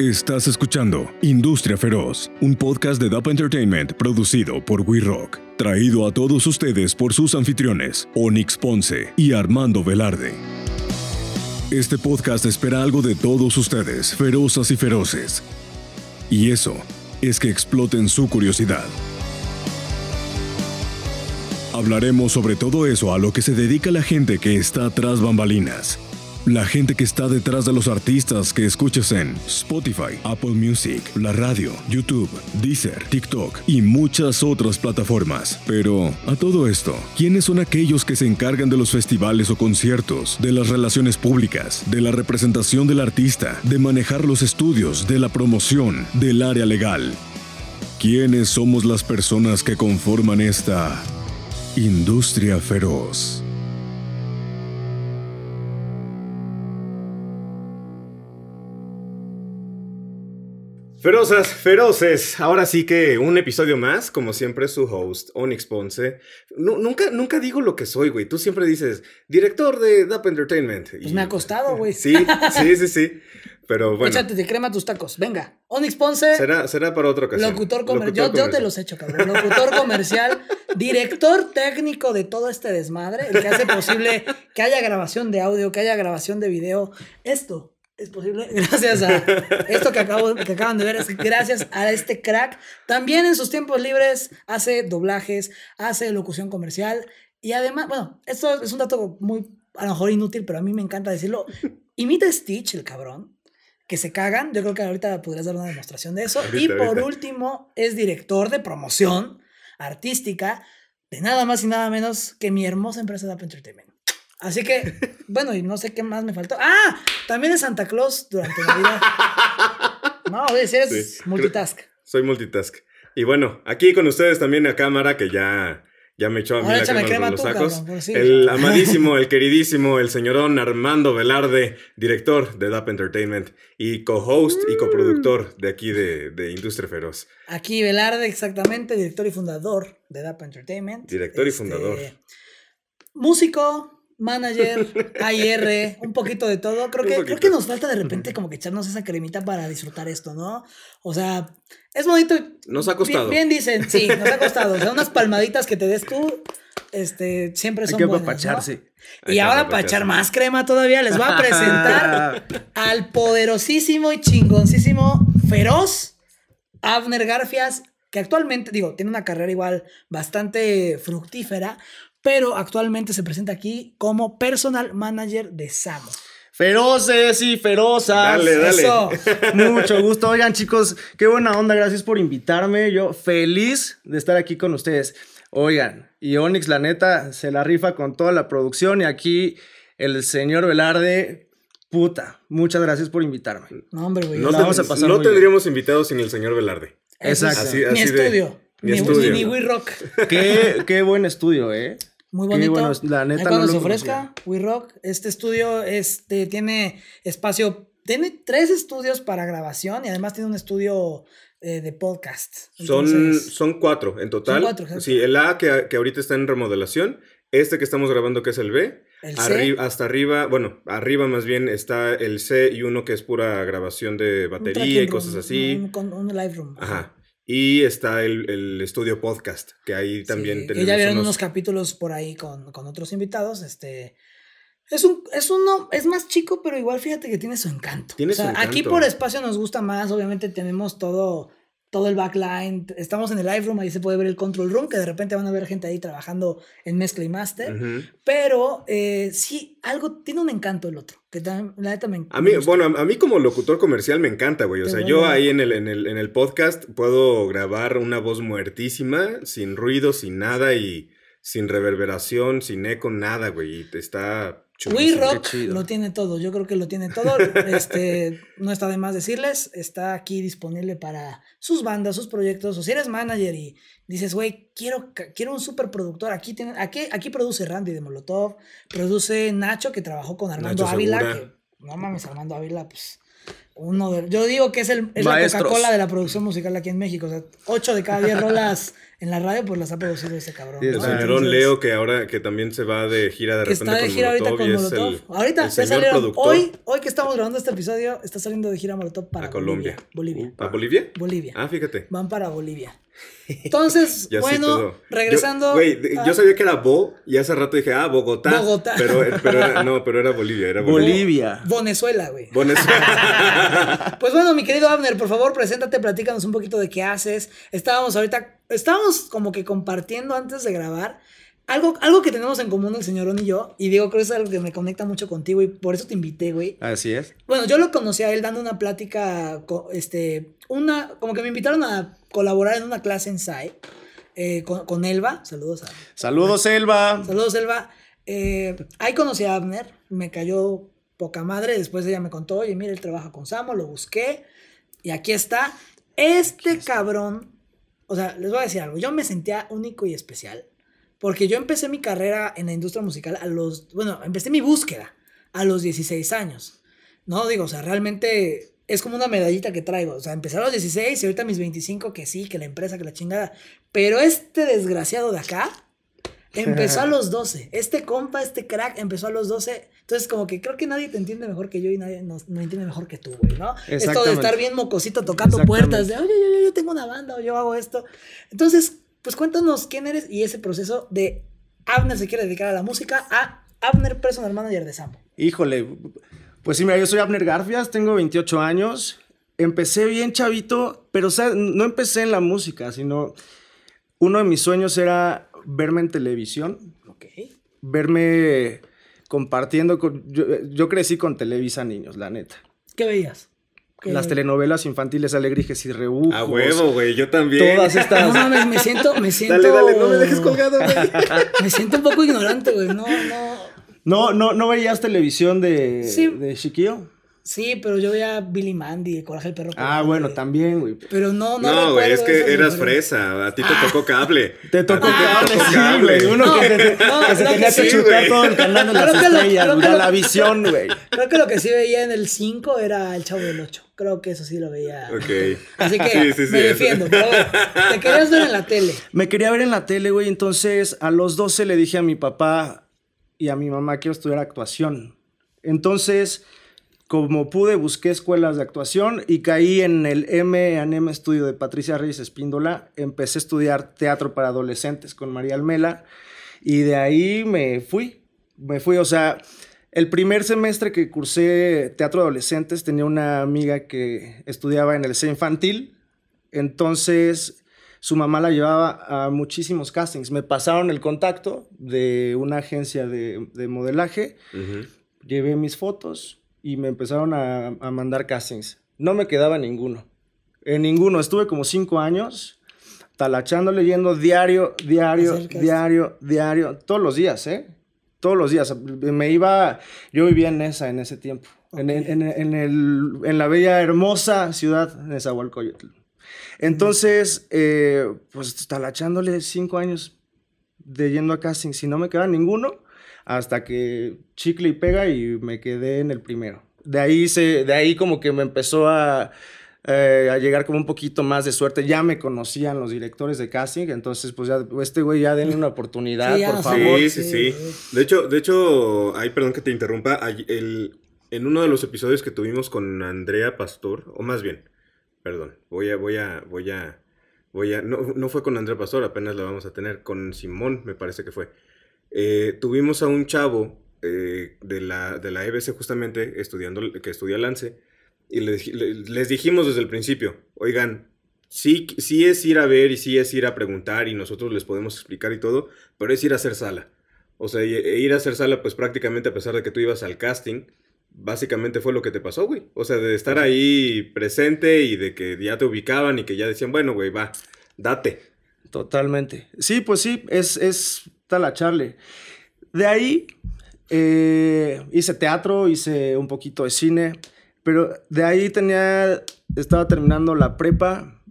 Estás escuchando Industria Feroz, un podcast de DAP Entertainment producido por We Rock, traído a todos ustedes por sus anfitriones, Onyx Ponce y Armando Velarde. Este podcast espera algo de todos ustedes, ferozas y feroces. Y eso es que exploten su curiosidad. Hablaremos sobre todo eso a lo que se dedica la gente que está tras bambalinas la gente que está detrás de los artistas que escuchas en Spotify, Apple Music, la radio, YouTube, Deezer, TikTok y muchas otras plataformas. Pero, a todo esto, ¿quiénes son aquellos que se encargan de los festivales o conciertos, de las relaciones públicas, de la representación del artista, de manejar los estudios, de la promoción, del área legal? ¿Quiénes somos las personas que conforman esta industria feroz? Ferozas, feroces. Ahora sí que un episodio más, como siempre, su host, Onyx Ponce. nunca, nunca digo lo que soy, güey. Tú siempre dices, director de DAP Entertainment. Pues me ha costado, güey. Sí, sí, sí, sí. Pero bueno. Échate de crema tus tacos. Venga. Onyx Ponce. Será, será para otra ocasión. Locutor, comercial. Yo, te los he hecho, cabrón. Locutor comercial, director técnico de todo este desmadre, el que hace posible que haya grabación de audio, que haya grabación de video. Esto es posible gracias a esto que, acabo, que acaban de ver, es gracias a este crack. También en sus tiempos libres hace doblajes, hace locución comercial y además, bueno, esto es un dato muy, a lo mejor inútil, pero a mí me encanta decirlo. Imita a Stitch, el cabrón, que se cagan. Yo creo que ahorita podrías dar una demostración de eso. y por último, es director de promoción artística de nada más y nada menos que mi hermosa empresa de Entertainment. Así que, bueno, y no sé qué más me faltó. ¡Ah! También es Santa Claus durante la vida. No, oye, si eres multitask. Soy multitask. Y bueno, aquí con ustedes también a cámara, que ya, ya me echó a mí la crema, los sacos. el amadísimo, el queridísimo, el señorón Armando Velarde, director de DAP Entertainment y co-host y coproductor de aquí de, de, Industria Feroz. Aquí Velarde, exactamente, director y fundador de DAP Entertainment. Director y este, fundador. Músico, manager, AIR, un poquito de todo. Creo que, creo que nos falta de repente como que echarnos esa cremita para disfrutar esto, ¿no? O sea, es bonito. Nos ha costado. Bien, dicen, sí, nos ha costado. O sea, unas palmaditas que te des tú, este, siempre son Hay que buenas, Y ahora para echar más crema todavía, les voy a presentar al poderosísimo y chingoncísimo feroz Abner Garfias, que actualmente, digo, tiene una carrera igual bastante fructífera, pero actualmente se presenta aquí como personal manager de Samo. Feroces y ferozas. Dale, dale. Eso. Mucho gusto. Oigan, chicos, qué buena onda. Gracias por invitarme. Yo feliz de estar aquí con ustedes. Oigan, y Onyx, la neta, se la rifa con toda la producción. Y aquí el señor Velarde, puta, muchas gracias por invitarme. No, hombre, güey. No, vamos a pasar no tendríamos invitados sin el señor Velarde. Exacto. Así, Mi estudio. Mi, estudio. Mi, mi Rock. Qué, qué buen estudio, ¿eh? Muy bonito. la neta cuando se ofrezca, We Rock. Este estudio este, tiene espacio, tiene tres estudios para grabación y además tiene un estudio eh, de podcast. son, son cuatro en total. Son cuatro, sí, el A que, que, ahorita está en remodelación, este que estamos grabando que es el B. El arriba, hasta arriba, bueno, arriba más bien está el C y uno que es pura grabación de batería y cosas así. Un, un live room. Ajá. Y está el, estudio podcast, que ahí también tenemos. Que ya vieron unos... capítulos por ahí con, otros invitados. Este. Es un, es uno, es más chico, pero igual fíjate que tiene su encanto. Tiene su encanto. Aquí por espacio nos gusta más, obviamente tenemos todo todo el backline. Estamos en el live room, ahí se puede ver el control room, que de repente van a ver gente ahí trabajando en mezcla y master. Pero eh, sí, algo tiene un encanto el otro. Que la neta me A mí, bueno, a mí como locutor comercial me encanta, güey. O sea, yo ahí en el, en, el, en el podcast puedo grabar una voz muertísima, sin ruido, sin nada y sin reverberación, sin eco, nada, güey. Y está We Rock lo tiene todo, yo creo que lo tiene todo. Este, no está de más decirles, está aquí disponible para sus bandas, sus proyectos. O si eres manager y dices, güey, quiero, quiero un super productor. Aquí, tiene, aquí, aquí produce Randy de Molotov, produce Nacho, que trabajó con Armando Ávila. Que, no mames, Armando Ávila, pues uno de, yo digo que es, el, es la Coca-Cola de la producción musical aquí en México. O sea, 8 de cada 10 rolas en la radio, pues las ha producido ese cabrón. Y el señor Leo, que ahora que también se va de gira de repente. Está de gira ahorita con Molotov. ahorita ya salieron. Hoy, hoy que estamos grabando este episodio, está saliendo de gira Molotov para Colombia. Bolivia. ¿A Bolivia? Bolivia. Ah, fíjate. Van para Bolivia. Entonces, bueno, regresando. Güey, yo, sabía que era Bo y hace rato dije, ah, Bogotá. Bogotá. Pero, pero era, no, pero era Bolivia. Era Bolivia. Venezuela, güey. Venezuela. pues bueno, mi querido Abner, por favor, preséntate, platícanos un poquito de qué haces. Estábamos ahorita, estábamos como que compartiendo antes de grabar. Algo, algo que tenemos en común el señorón y yo, y digo, creo que es algo que me conecta mucho contigo y por eso te invité, güey. Así es. Bueno, yo lo conocí a él dando una plática, este, una, como que me invitaron a colaborar en una clase en SAI eh, con, Elba. Saludos a. Saludos, Elba. Saludos, Elba. Eh, ahí conocí a Abner, me cayó poca madre. Después ella me contó, oye, mira, él trabaja con Samo, lo busqué y aquí está. Este cabrón, o sea, les voy a decir algo, yo me sentía único y especial porque yo empecé mi carrera en la industria musical a los, bueno, empecé mi búsqueda a los 16 años. No, digo, o sea, realmente es como una medallita que traigo. O sea, empecé a los 16 y ahorita mis 25, que sí, que la empresa, que la chingada. Pero este desgraciado de acá empezó a los 12. Este compa, este crack, empezó a los 12. Entonces, como que creo que nadie te entiende mejor que yo y nadie nos, entiende mejor que tú, güey, ¿no? Esto de estar bien mocosito tocando puertas, de, oye, yo, yo tengo una banda o yo hago esto. Entonces, pues cuéntanos quién eres y ese proceso de Abner se quiere dedicar a la música a Abner Personal Manager de Sambo. Híjole, pues sí, mira, yo soy Abner Garfias, tengo 28 años. Empecé bien chavito, pero no empecé en la música, sino uno de mis sueños era verme en televisión. Ok. Verme compartiendo con... Yo, crecí con Televisa Niños, la neta. ¿Qué veías? Las telenovelas infantiles Alegrijes y Rebujos. A huevo, güey, yo también. Todas estas. No mames, me siento, me siento. Dale, dale, no me dejes colgado, güey. me siento un poco ignorante, güey. No, no. No, no, no veías televisión de, de Chiquillo. Sí, pero yo veía Billy Mandy, Coraje el Perro. Ah, bueno, también, güey. Pero no, no. No, güey, es que eras fresa. A ti te tocó cable. Te tocó cable, sí, Uno que, se tenía que, chutar todo el canal de las estrellas, la visión, güey. Creo que lo que sí veía en el 5 era el Chavo del 8. Creo que eso sí lo veía. Ok. Así que me defiendo. Pero te querías ver en la tele. Me quería ver en la tele, güey. Entonces, a los 12 le dije a mi papá, y a mi mamá quiero estudiar actuación. Entonces, como pude, busqué escuelas de actuación y caí en el M&M Estudio de Patricia Reyes Espíndola. Empecé a estudiar teatro para adolescentes con María Almela y de ahí me fui. Me fui, o sea, el primer semestre que cursé teatro adolescentes tenía una amiga que estudiaba en el C infantil. Entonces su mamá la llevaba a muchísimos castings. Me pasaron el contacto de una agencia de, modelaje, llevé mis fotos y me empezaron a, mandar castings. No me quedaba ninguno. En ninguno. Estuve como cinco años talachando, leyendo diario, diario, diario, diario, todos los días, ¿eh? Todos los días. Me iba, yo vivía en esa en ese tiempo. En, en, el, en, la bella, hermosa ciudad de Nezahualcóyotl. Entonces, eh, pues talachándole cinco años de yendo a casting, si no me queda ninguno, hasta que chicle y pega y me quedé en el primero. De ahí, se, de ahí como que me empezó a, eh, a llegar como un poquito más de suerte. Ya me conocían los directores de casting, entonces pues ya, este güey ya denle una oportunidad, por favor. Sí, sí, sí. De hecho, de hecho, ay, perdón que te interrumpa, el, en uno de los episodios que tuvimos con Andrea Pastor, o más bien, Perdón, voy a, voy a, voy a, voy a, no, no fue con Andrea Pastor, apenas la vamos a tener, con Simón me parece que fue. Eh, tuvimos a un chavo eh, de, la, de la EBC justamente, estudiando, que estudia Lance, y les, dijimos desde el principio, oigan, sí, sí es ir a ver y sí es ir a preguntar y nosotros les podemos explicar y todo, pero es ir a hacer sala. O sea, e ir a hacer sala, pues prácticamente a pesar de que tú ibas al casting, básicamente fue lo que te pasó, güey. O sea, de estar ahí presente y de que ya te ubicaban y que ya decían, bueno, güey, va, date. Totalmente. Sí, pues sí, es, es talacharle. De ahí eh, hice teatro, hice un poquito de cine, pero de ahí tenía, estaba terminando la prepa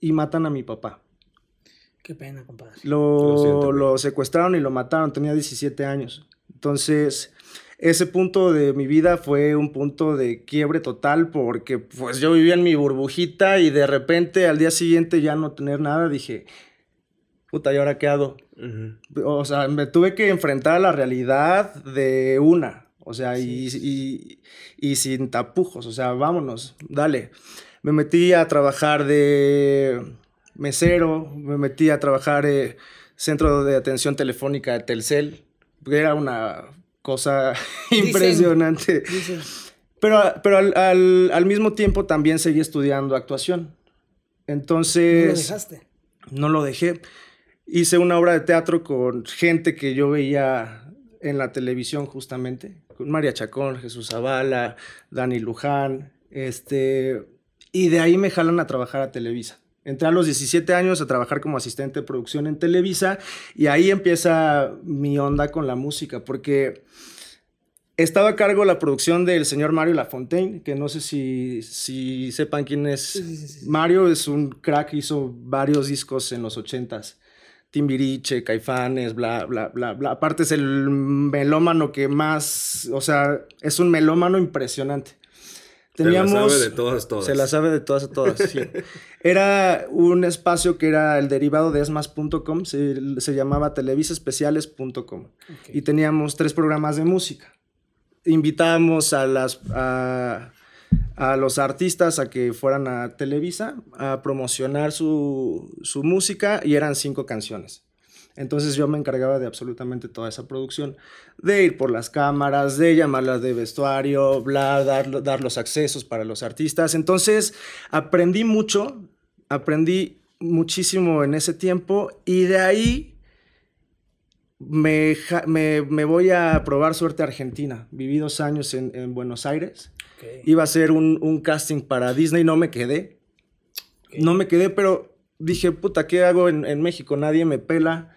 y matan a mi papá. Qué pena, compadre. Lo, lo, lo secuestraron y lo mataron, tenía 17 años. Entonces, ese punto de mi vida fue un punto de quiebre total porque pues yo vivía en mi burbujita y de repente al día siguiente ya no tener nada, dije, puta, ¿y ahora qué hago? O sea, me tuve que enfrentar a la realidad de una, o sea, y, y, sin tapujos, o sea, vámonos, dale. Me metí a trabajar de mesero, me metí a trabajar en centro de atención telefónica de Telcel, era una cosa impresionante. Pero, pero al, al, mismo tiempo también seguí estudiando actuación. Entonces... ¿No lo dejaste? No lo dejé. Hice una obra de teatro con gente que yo veía en la televisión justamente, con María Chacón, Jesús Zavala, Dani Luján, este, y de ahí me jalan a trabajar a Televisa. Entré a los 17 años a trabajar como asistente de producción en Televisa y ahí empieza mi onda con la música, porque estaba a cargo la producción del señor Mario Lafontaine, que no sé si, si sepan quién es. Mario es un crack, hizo varios discos en los 80s. Timbiriche, Caifanes, bla, bla, bla, bla. Aparte es el melómano que más, o sea, es un melómano impresionante. Teníamos, se la sabe de todas, todas. Se la sabe de todas, todas, sí. era un espacio que era el derivado de esmas.com, se, se, llamaba televisaespeciales.com. Y teníamos tres programas de música. Invitábamos a, las, a, a, los artistas a que fueran a Televisa a promocionar su, su música y eran cinco canciones. Entonces yo me encargaba de absolutamente toda esa producción, de ir por las cámaras, de llamarlas de vestuario, bla, dar, dar los accesos para los artistas. Entonces aprendí mucho, aprendí muchísimo en ese tiempo y de ahí me, me, voy a probar suerte a Argentina. Viví dos años en, Buenos Aires. Iba a hacer un, casting para Disney, no me quedé. No me quedé, pero dije, puta, ¿qué hago en, en México? Nadie me pela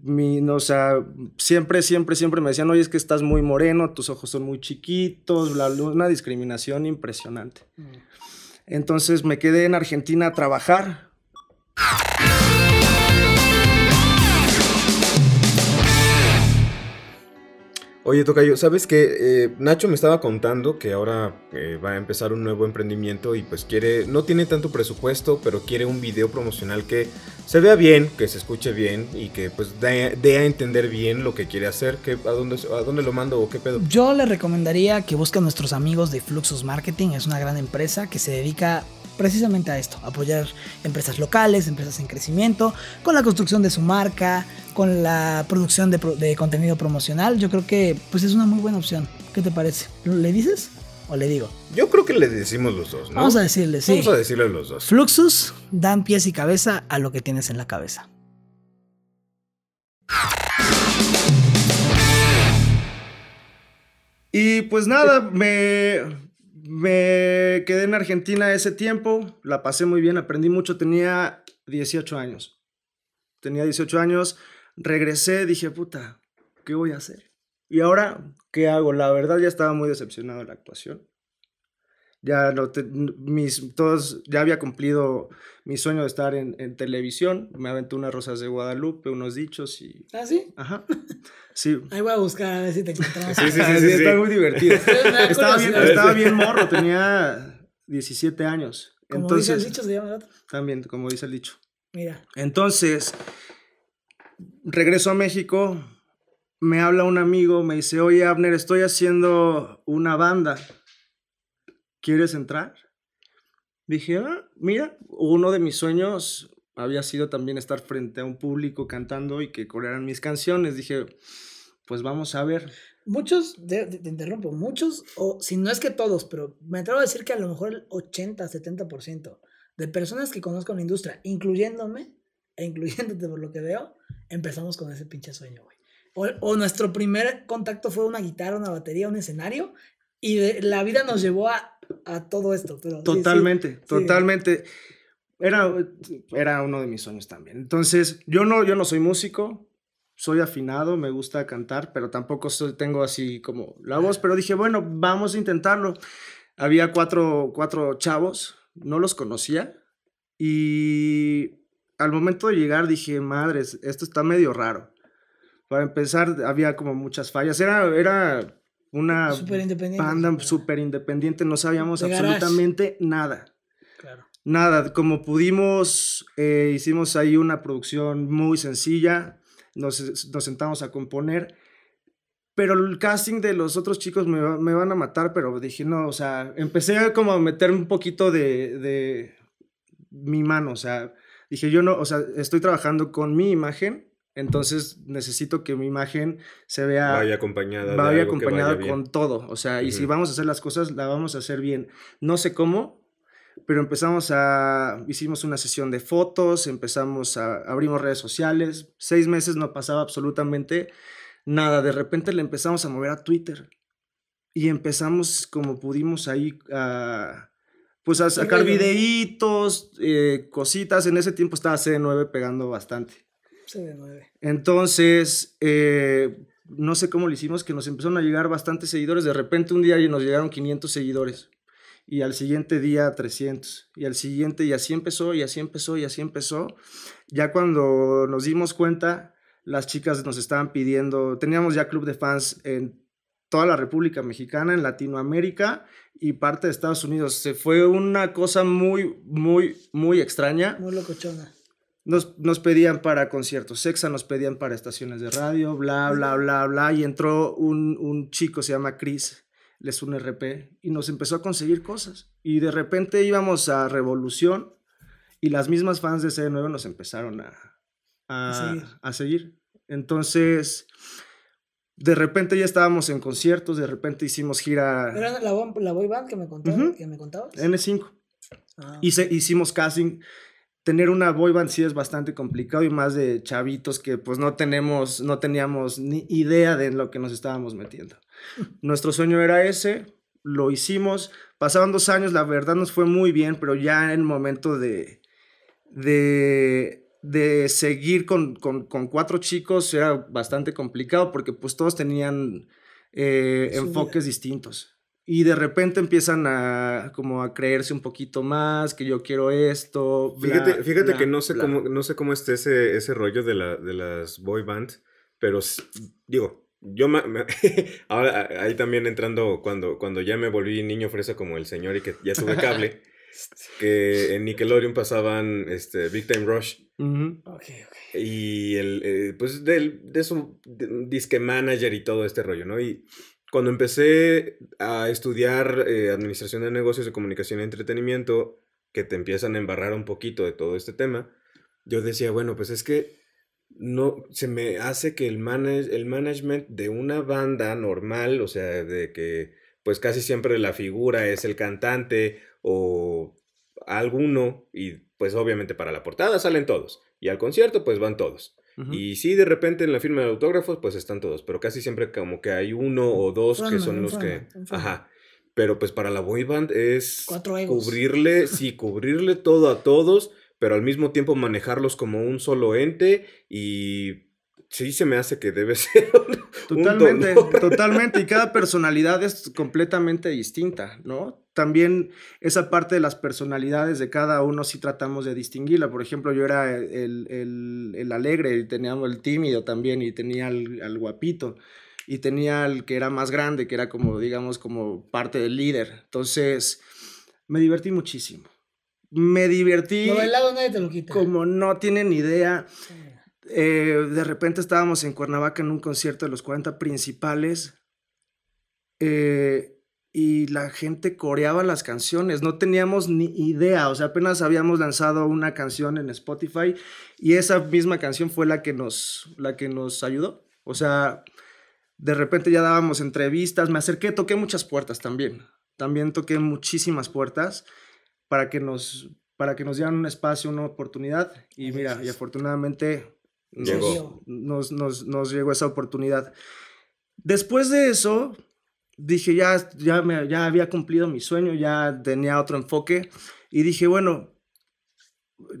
mi, o sea, siempre, siempre, siempre me decían, oye, es que estás muy moreno, tus ojos son muy chiquitos, bla, una discriminación impresionante. Mm. Entonces me quedé en Argentina a trabajar. Oye, Tocayo, ¿sabes qué? Eh, Nacho me estaba contando que ahora eh, va a empezar un nuevo emprendimiento y pues quiere, no tiene tanto presupuesto, pero quiere un video promocional que se vea bien, que se escuche bien y que pues dé, a entender bien lo que quiere hacer, que, a, dónde, a dónde lo mando o qué pedo. Yo le recomendaría que busquen a nuestros amigos de Fluxus Marketing, es una gran empresa que se dedica precisamente a esto, apoyar empresas locales, empresas en crecimiento, con la construcción de su marca, con la producción de, contenido promocional. Yo creo que pues es una muy buena opción. ¿Qué te parece? ¿Le dices? ¿O le digo? Yo creo que le decimos los dos, ¿no? Vamos a decirle, sí. Vamos a decirle los dos. Fluxus dan pies y cabeza a lo que tienes en la cabeza. Y pues nada, me, me quedé en Argentina ese tiempo, la pasé muy bien, aprendí mucho, tenía 18 años. Tenía 18 años, regresé, dije, puta, ¿qué voy a hacer? Y ahora, ¿qué hago? La verdad ya estaba muy decepcionado de la actuación ya no mis, todos, ya había cumplido mi sueño de estar en, en, televisión. Me aventé unas rosas de Guadalupe, unos dichos y. ¿Ah, sí? Ajá. Sí. Ahí voy a buscar a ver si te encontramos. sí, sí, sí, sí, Está muy divertido. estaba, bien, estaba bien morro, tenía 17 años. Como Entonces, dice el dicho, se llama el otro. También, como dice el dicho. Mira. Entonces, regreso a México, me habla un amigo, me dice, oye, Abner, estoy haciendo una banda ¿quieres entrar? Dije, ah, mira, uno de mis sueños había sido también estar frente a un público cantando y que corearan mis canciones. Dije, pues vamos a ver. Muchos, te, interrumpo, muchos, o si no es que todos, pero me atrevo a decir que a lo mejor el 80, 70% de personas que conozco en la industria, incluyéndome e incluyéndote por lo que veo, empezamos con ese pinche sueño, güey. O, o, nuestro primer contacto fue una guitarra, una batería, un escenario, y la vida nos llevó a a todo esto. Pero, totalmente, totalmente. Era, era uno de mis sueños también. Entonces, yo no, yo no soy músico, soy afinado, me gusta cantar, pero tampoco tengo así como la voz, pero dije, bueno, vamos a intentarlo. Había cuatro, cuatro chavos, no los conocía, y al momento de llegar dije, madres, esto está medio raro. Para empezar, había como muchas fallas. Era, era una banda súper independiente, no sabíamos absolutamente nada. Claro. Nada, como pudimos, eh, hicimos ahí una producción muy sencilla, nos, nos, sentamos a componer, pero el casting de los otros chicos me, me, van a matar, pero dije, no, o sea, empecé como a meter un poquito de, de mi mano, o sea, dije, yo no, o sea, estoy trabajando con mi imagen entonces necesito que mi imagen se vea... Vaya acompañada. Vaya acompañada con todo. O sea, y si vamos a hacer las cosas, la vamos a hacer bien. No sé cómo, pero empezamos a... Hicimos una sesión de fotos, empezamos a... Abrimos redes sociales. Seis meses no pasaba absolutamente nada. De repente le empezamos a mover a Twitter. Y empezamos como pudimos ahí a... Pues a sacar videitos, eh, cositas. En ese tiempo estaba C9 pegando bastante. Entonces, eh, no sé cómo lo hicimos, que nos empezaron a llegar bastantes seguidores. De repente un día nos llegaron 500 seguidores. Y al siguiente día 300. Y al siguiente, y así empezó, y así empezó, y así empezó. Ya cuando nos dimos cuenta, las chicas nos estaban pidiendo, teníamos ya club de fans en toda la República Mexicana, en Latinoamérica y parte de Estados Unidos. Se fue una cosa muy, muy, muy extraña. Muy locochona. Nos, pedían para conciertos, Sexa nos pedían para estaciones de radio, bla, bla, bla, bla. Y entró un, chico, se llama Chris, él es un RP, y nos empezó a conseguir cosas. Y de repente íbamos a Revolución y las mismas fans de CD9 nos empezaron a, a, seguir. Entonces, de repente ya estábamos en conciertos, de repente hicimos gira. ¿Era la, la boy band que me, contabas? que me contabas? N5. Ah. hicimos casting tener una boy band sí es bastante complicado y más de chavitos que pues no tenemos, no teníamos ni idea de lo que nos estábamos metiendo. Nuestro sueño era ese, lo hicimos, pasaban dos años, la verdad nos fue muy bien, pero ya en el momento de, de, de seguir con, con, con, cuatro chicos era bastante complicado porque pues todos tenían eh, enfoques distintos y de repente empiezan a como a creerse un poquito más, que yo quiero esto. fíjate, fíjate que no sé cómo no sé cómo esté ese, ese rollo de, la, de las boy bands, pero digo, yo ahora ahí también entrando cuando, cuando ya me volví niño fresa como el señor y que ya tuve cable, que en Nickelodeon pasaban este Big Time Rush. Y el, eh, pues de, de su disque manager y todo este rollo, ¿no? Y cuando empecé a estudiar eh, administración de negocios de comunicación y entretenimiento, que te empiezan a embarrar un poquito de todo este tema, yo decía, bueno, pues es que no se me hace que el, el management de una banda normal, o sea, de que pues casi siempre la figura es el cantante o alguno y pues obviamente para la portada salen todos y al concierto pues van todos. Y sí, de repente en la firma de autógrafos, pues están todos, pero casi siempre como que hay uno o dos que son los que... Ajá. Pero pues para la boy band es cubrirle, sí, cubrirle todo a todos, pero al mismo tiempo manejarlos como un solo ente y sí se me hace que debe ser totalmente, totalmente y cada personalidad es completamente distinta, ¿no? También esa parte de las personalidades de cada uno sí tratamos de distinguirla. Por ejemplo, yo era el, el, el alegre y teníamos el tímido también y tenía al, guapito y tenía el que era más grande, que era como, digamos, como parte del líder. Entonces, me divertí muchísimo. Me divertí. Lo bailado nadie te lo quita. Como no tienen idea. Eh, de repente estábamos en Cuernavaca en un concierto de los 40 principales. Eh, y la gente coreaba las canciones, no teníamos ni idea, o sea, apenas habíamos lanzado una canción en Spotify y esa misma canción fue la que nos, la que nos ayudó, o sea, de repente ya dábamos entrevistas, me acerqué, toqué muchas puertas también, también toqué muchísimas puertas para que nos, para que nos dieran un espacio, una oportunidad y mira, y afortunadamente nos, nos, nos llegó esa oportunidad. Después de eso, dije, ya, ya, me, ya había cumplido mi sueño, ya tenía otro enfoque y dije, bueno,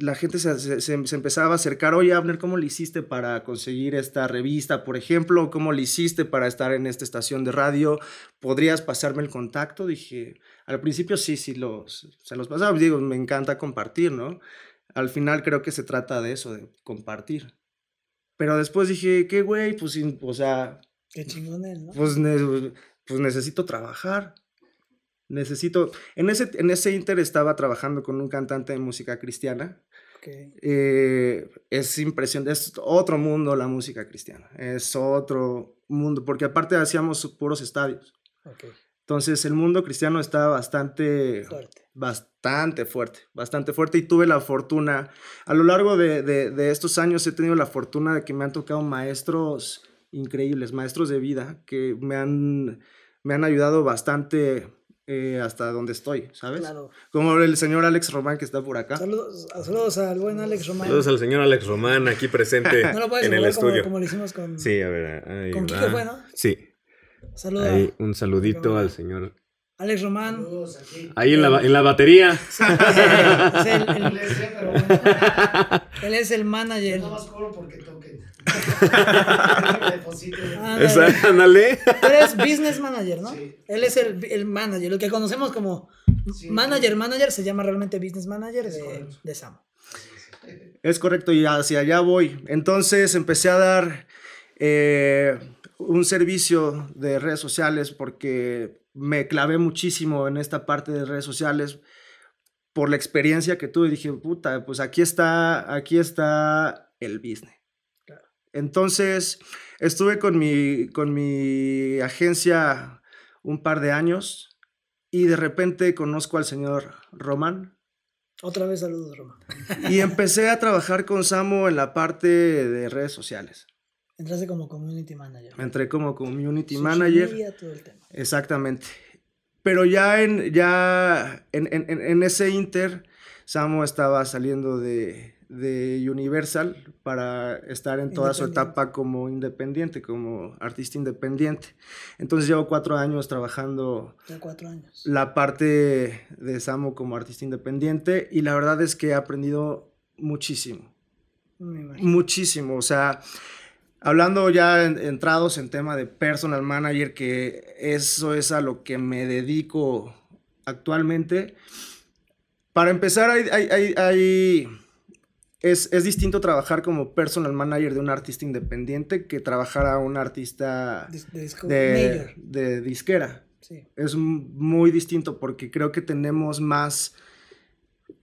la gente se, se, empezaba a acercar, oye, Abner, ¿cómo le hiciste para conseguir esta revista, por ejemplo? ¿Cómo le hiciste para estar en esta estación de radio? ¿Podrías pasarme el contacto? Dije, al principio sí, sí, los, se los pasaba, digo, me encanta compartir, ¿no? Al final creo que se trata de eso, de compartir. Pero después dije, qué güey, pues, o sea... Qué chingón ¿no? Pues pues necesito trabajar. Necesito, en ese, en ese inter estaba trabajando con un cantante de música cristiana. Eh, es impresionante, es otro mundo la música cristiana, es otro mundo, porque aparte hacíamos puros estadios. Entonces el mundo cristiano está bastante fuerte. bastante fuerte, bastante fuerte y tuve la fortuna, a lo largo de, de, estos años he tenido la fortuna de que me han tocado maestros increíbles, maestros de vida que me han, me han ayudado bastante eh, hasta donde estoy, ¿sabes? Claro. Como el señor Alex Román que está por acá. Saludos, saludos al buen Alex Román. Saludos al señor Alex Román aquí presente no lo puedes en el estudio. Como, lo hicimos con. Sí, a ver. Ahí con Kike fue, ¿no? Sí. Saludos. Ahí, un saludito al señor. Alex Román. Ahí en la, en la batería. es el, el, él es el manager. No más cobro porque toquen. Ándale. Tú eres business manager, ¿no? Sí. Él es el, el, manager, lo que conocemos como manager, manager, se llama realmente business manager de, de Sam. Es correcto, y hacia allá voy. Entonces empecé a dar eh, un servicio de redes sociales porque me clavé muchísimo en esta parte de redes sociales por la experiencia que tuve. Dije, puta, pues aquí está, aquí está el business. Entonces, estuve con mi, con mi agencia un par de años y de repente conozco al señor Román. Otra vez saludos, Román. Y empecé a trabajar con Samo en la parte de redes sociales. Entraste como community manager. Entré como community manager. todo el tema. Exactamente. Pero ya en, ya en, en, en ese inter, Samo estaba saliendo de, de Universal para estar en toda su etapa como independiente, como artista independiente. Entonces llevo cuatro años trabajando cuatro años. la parte de Samo como artista independiente y la verdad es que he aprendido muchísimo. Muchísimo, o sea, hablando ya entrados en tema de personal manager, que eso es a lo que me dedico actualmente. Para empezar, hay, hay, hay es, distinto trabajar como personal manager de un artista independiente que trabajar a un artista de, disquera. Es muy distinto porque creo que tenemos más,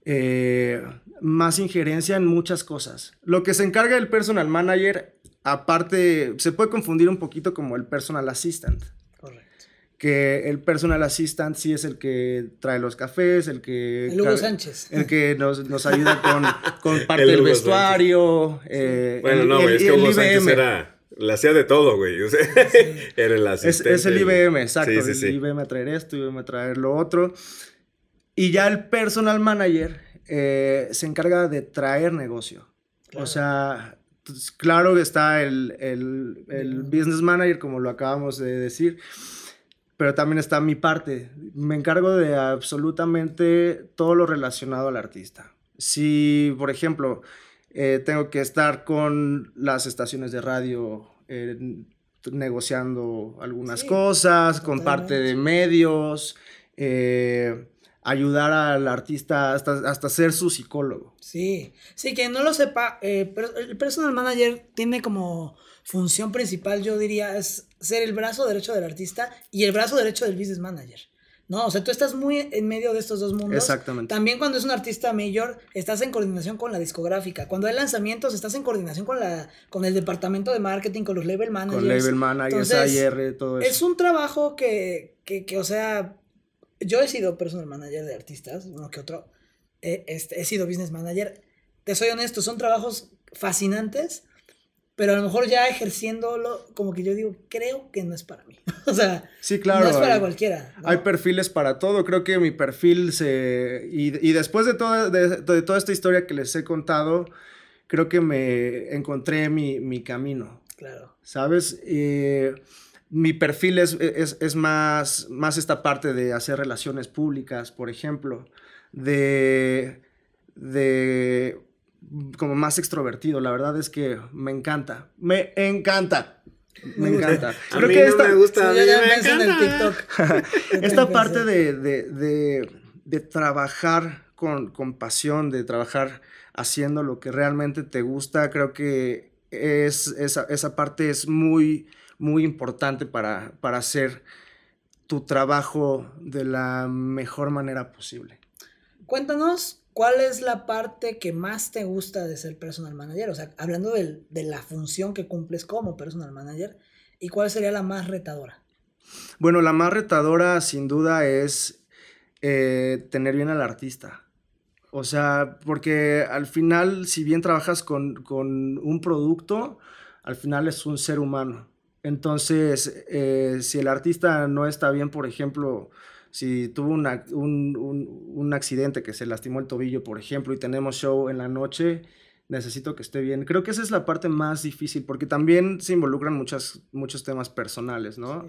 eh, más injerencia en muchas cosas. Lo que se encarga el personal manager, aparte, se puede confundir un poquito como el personal assistant que el personal assistant sí es el que trae los cafés, el que... El Hugo Sánchez. El que nos, nos ayuda con, con parte del vestuario. Eh, bueno, no, güey, es que Hugo Sánchez era... La hacía de todo, güey. O sea, era el asistente. Es, es el IBM, exacto. el IBM a traer esto, IBM a traer lo otro. Y ya el personal manager eh, se encarga de traer negocio. O sea, pues, claro que está el, el, el business manager, como lo acabamos de decir pero también está mi parte. Me encargo de absolutamente todo lo relacionado al artista. Si, por ejemplo, eh, tengo que estar con las estaciones de radio eh, negociando algunas cosas, con parte de medios, eh, ayudar al artista hasta, hasta ser su psicólogo. Sí, sí, que no lo sepa, pero el personal manager tiene como función principal, yo diría, es ser el brazo derecho del artista y el brazo derecho del business manager. ¿no? O sea, tú estás muy en medio de estos dos mundos. Exactamente. También cuando es un artista mayor, estás en coordinación con la discográfica. Cuando hay lanzamientos, estás en coordinación con, la, con el departamento de marketing, con los label managers. Con label managers, AR, todo eso. Es un trabajo que, que, que, o sea, yo he sido personal manager de artistas, uno que otro. este, he sido business manager. Te soy honesto, son trabajos fascinantes pero a lo mejor ya ejerciéndolo, como que yo digo, creo que no es para mí. o sea, sí, claro, no es para cualquiera. Hay perfiles para todo. Creo que mi perfil se. Y, y después de toda, de, de, toda esta historia que les he contado, creo que me encontré mi, mi camino. Claro. ¿Sabes? mi perfil es, es, es, más, más esta parte de hacer relaciones públicas, por ejemplo. De. de como más extrovertido. La verdad es que me encanta. Me encanta. Me encanta. Creo que esta, me gusta. esta parte de, de, de, trabajar con, con, pasión, de trabajar haciendo lo que realmente te gusta, creo que es, esa, esa parte es muy, muy importante para, para hacer tu trabajo de la mejor manera posible. Cuéntanos cuál es la parte que más te gusta de ser personal manager, o sea, hablando de, la función que cumples como personal manager, y cuál sería la más retadora. Bueno, la más retadora sin duda es eh, tener bien al artista. O sea, porque al final, si bien trabajas con, un producto, al final es un ser humano. Entonces, eh, si el artista no está bien, por ejemplo, si tuvo un, accidente que se lastimó el tobillo, por ejemplo, y tenemos show en la noche, necesito que esté bien. Creo que esa es la parte más difícil, porque también se involucran muchas, muchos temas personales, ¿no?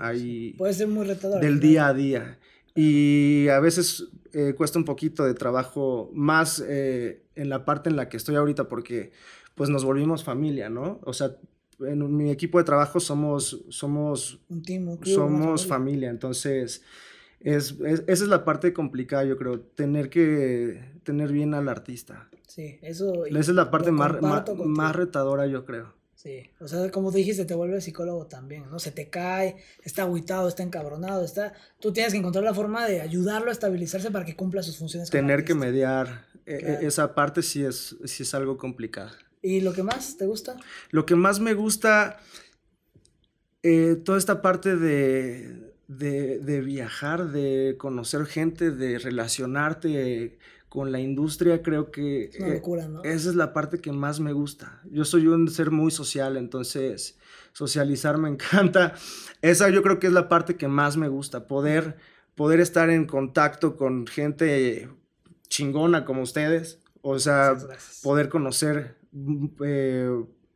Puede ser muy retador. Del día a día. Y a veces eh, cuesta un poquito de trabajo más eh, en la parte en la que estoy ahorita, porque pues nos volvimos familia, ¿no? O sea, en mi equipo de trabajo somos, somos, un team, somos familia. entonces es, esa es la parte complicada, yo creo, tener que tener bien al artista. Sí, eso. Esa es la parte más, más, retadora, yo creo. Sí, o sea, como dijiste, te vuelve psicólogo también, ¿no? Se te cae, está aguitado, está encabronado, está... Tú tienes que encontrar la forma de ayudarlo a estabilizarse para que cumpla sus funciones. Tener que mediar, e, e, esa parte sí es, sí es algo complicado. ¿Y lo que más te gusta? Lo que más me gusta, eh, toda esta parte de, de, viajar, de conocer gente, de relacionarte con la industria, creo que una locura, ¿no? esa es la parte que más me gusta. Yo soy un ser muy social, entonces socializar me encanta. Esa yo creo que es la parte que más me gusta, poder, poder estar en contacto con gente chingona como ustedes, o sea, poder conocer eh,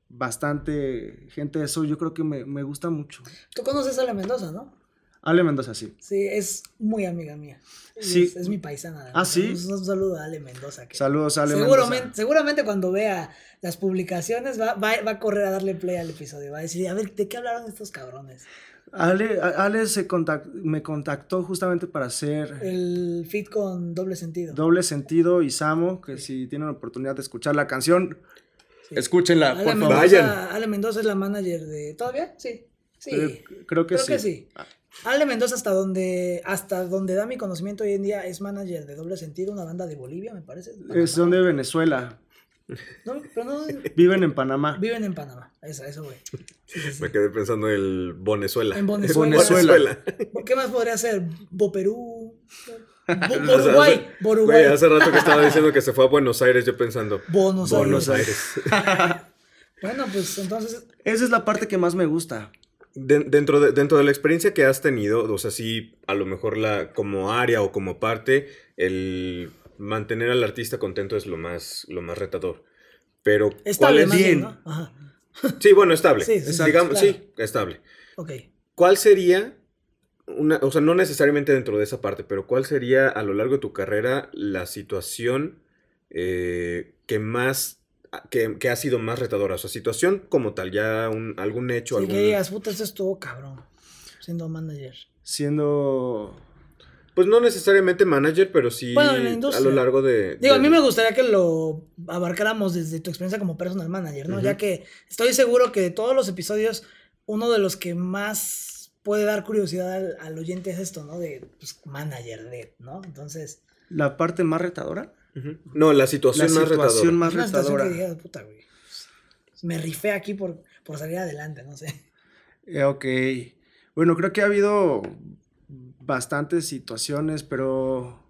bastante gente, eso yo creo que me, me, gusta mucho. Tú conoces a Ale Mendoza, ¿no? Ale Mendoza, sí. Sí, es muy amiga mía. Sí. Es, mi paisana. Ah, sí. Un, saludo a Ale Mendoza. Saludos a Ale seguramente, Mendoza. Seguramente cuando vea las publicaciones va, va, va, a correr a darle play al episodio. Va a decir, a ver, ¿de qué hablaron estos cabrones? Ale, Ale se me contactó justamente para hacer... El fit con doble sentido. Doble sentido y Samo, que si tienen la oportunidad de escuchar la canción, escúchenla, por favor. Vayan. Ale Mendoza es la manager de... ¿Todavía? Sí. Sí. creo que creo sí. Que sí. Ale Mendoza, hasta donde, hasta donde da mi conocimiento hoy en día, es manager de doble sentido, una banda de Bolivia, me parece. Es son de Venezuela. No, pero no. Viven en Panamá. Viven en Panamá. Eso, eso, güey. Me quedé pensando en el Bonezuela. En Venezuela. ¿Qué más podría ser? Boperú. Uruguay. Güey, hace rato que estaba diciendo que se fue a Buenos Aires, yo pensando. Buenos Aires. Buenos Aires. bueno, pues entonces. Esa es la parte que más me gusta. Dentro, de, dentro de la experiencia que has tenido, o sea, sí, a lo mejor la, como área o como parte, el mantener al artista contento es lo más, lo más retador. Pero, estable, ¿cuál es? Bien, Sí, bueno, estable. Sí, Digamos, sí, estable. ¿Cuál sería, una, o sea, no necesariamente dentro de esa parte, pero cuál sería a lo largo de tu carrera la situación eh, que más que, que, ha sido más retadora? O sea, situación como tal, ya un, algún hecho. Sí, algún... que digas, puta, esto estuvo cabrón. Siendo manager. Siendo pues no necesariamente manager, pero sí a lo largo de... Digo, a mí me gustaría que lo abarcáramos desde tu experiencia como personal manager, ¿no? Ya que estoy seguro que de todos los episodios, uno de los que más puede dar curiosidad al, oyente es esto, ¿no? De pues, manager, de, ¿no? Entonces... ¿La parte más retadora? No, la situación, más, retadora. más retadora. puta, güey. Me rifé aquí por, por salir adelante, no sé. Eh, ok. Bueno, creo que ha habido bastantes situaciones, pero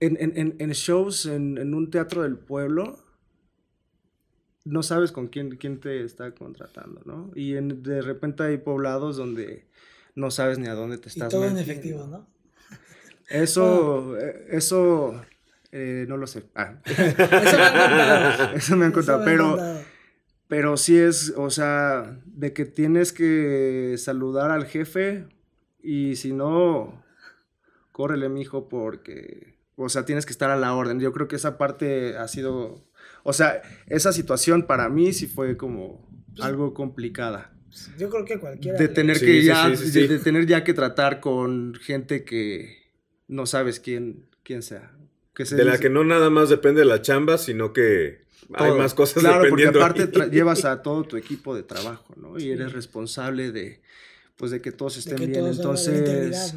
en, en, shows, en, un teatro del pueblo, no sabes con quién, quién te está contratando, ¿no? Y de repente hay poblados donde no sabes ni a dónde te estás y todo en efectivo, ¿no? Eso, eh, eso, eh, no lo sé. Ah. Eso me han contado. pero, pero sí es, o sea, de que tienes que saludar al jefe y si no, córrele, mijo, porque, o sea, tienes que estar a la orden. Yo creo que esa parte ha sido, o sea, esa situación para mí sí fue como pues algo complicada. Yo creo que cualquiera. De tener que ya, de, tener ya que tratar con gente que no sabes quién, quién sea. Que de la que no nada más depende de la chamba, sino que hay más cosas claro, porque aparte llevas a todo tu equipo de trabajo, ¿no? Y eres responsable de pues de que todos estén bien. Entonces,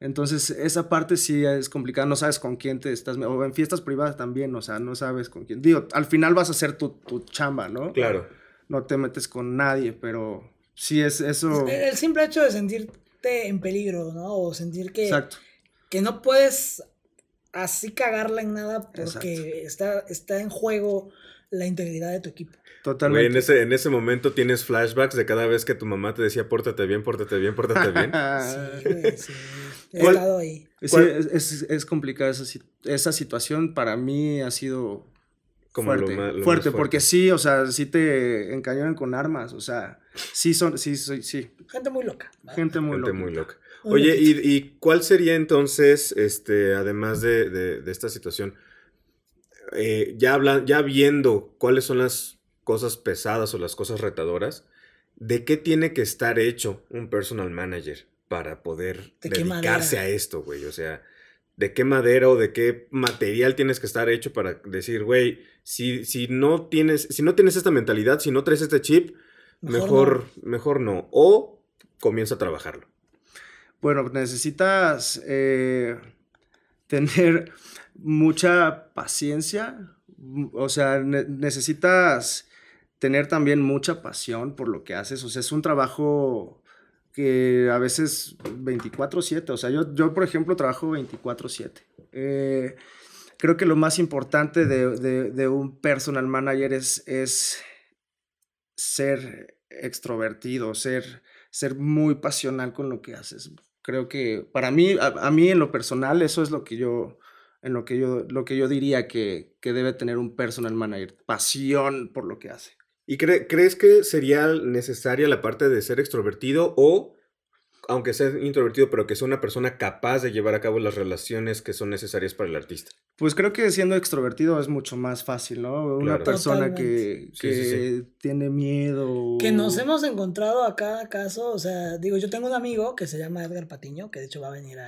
entonces esa parte sí es complicada, no sabes con quién te estás, o en fiestas privadas también, o sea, no sabes con quién. Digo, al final vas a hacer tu, tu chamba, ¿no? Claro. No te metes con nadie, pero sí es eso. El simple hecho de sentirte en peligro, ¿no? O sentir que, que no puedes así cagarla en nada porque está, está en juego la integridad de tu equipo. Totalmente. en, ese, en ese momento tienes flashbacks de cada vez que tu mamá te decía, pórtate bien, pórtate bien, pórtate bien. sí, sí. He estado ahí. Sí, es, es, complicada esa, esa situación. Para mí ha sido Como fuerte, fuerte, porque sí, o sea, sí te encañonan con armas, o sea, sí son, sí, sí, sí. Gente muy loca. Gente muy Gente Muy loca. Oye, ¿y, ¿y, cuál sería entonces, este, además de, de, esta situación, eh, ya, hablan, ya viendo cuáles son las cosas pesadas o las cosas retadoras, ¿de qué tiene que estar hecho un personal manager para poder dedicarse a esto, güey? O sea, ¿de qué madera o de qué material tienes que estar hecho para decir, güey, si, si, no tienes, si no tienes esta mentalidad, si no traes este chip, mejor, mejor no. O comienza a trabajarlo. Bueno, necesitas eh, tener mucha paciencia, o sea, necesitas tener también mucha pasión por lo que haces, o sea, es un trabajo que a veces 24/7, o sea, yo, yo por ejemplo trabajo 24/7. Eh, creo que lo más importante de, un personal manager es, es ser extrovertido, ser, ser muy pasional con lo que haces creo que para mí, a, mí en lo personal, eso es lo que yo, en lo que yo, lo que yo diría que, que debe tener un personal manager, pasión por lo que hace. ¿Y crees que sería necesaria la parte de ser extrovertido o aunque sea introvertido, pero que sea una persona capaz de llevar a cabo las relaciones que son necesarias para el artista. Pues creo que siendo extrovertido es mucho más fácil, ¿no? Una persona que, tiene miedo. Que nos hemos encontrado a cada caso, o sea, digo, yo tengo un amigo que se llama Edgar Patiño, que de hecho va a venir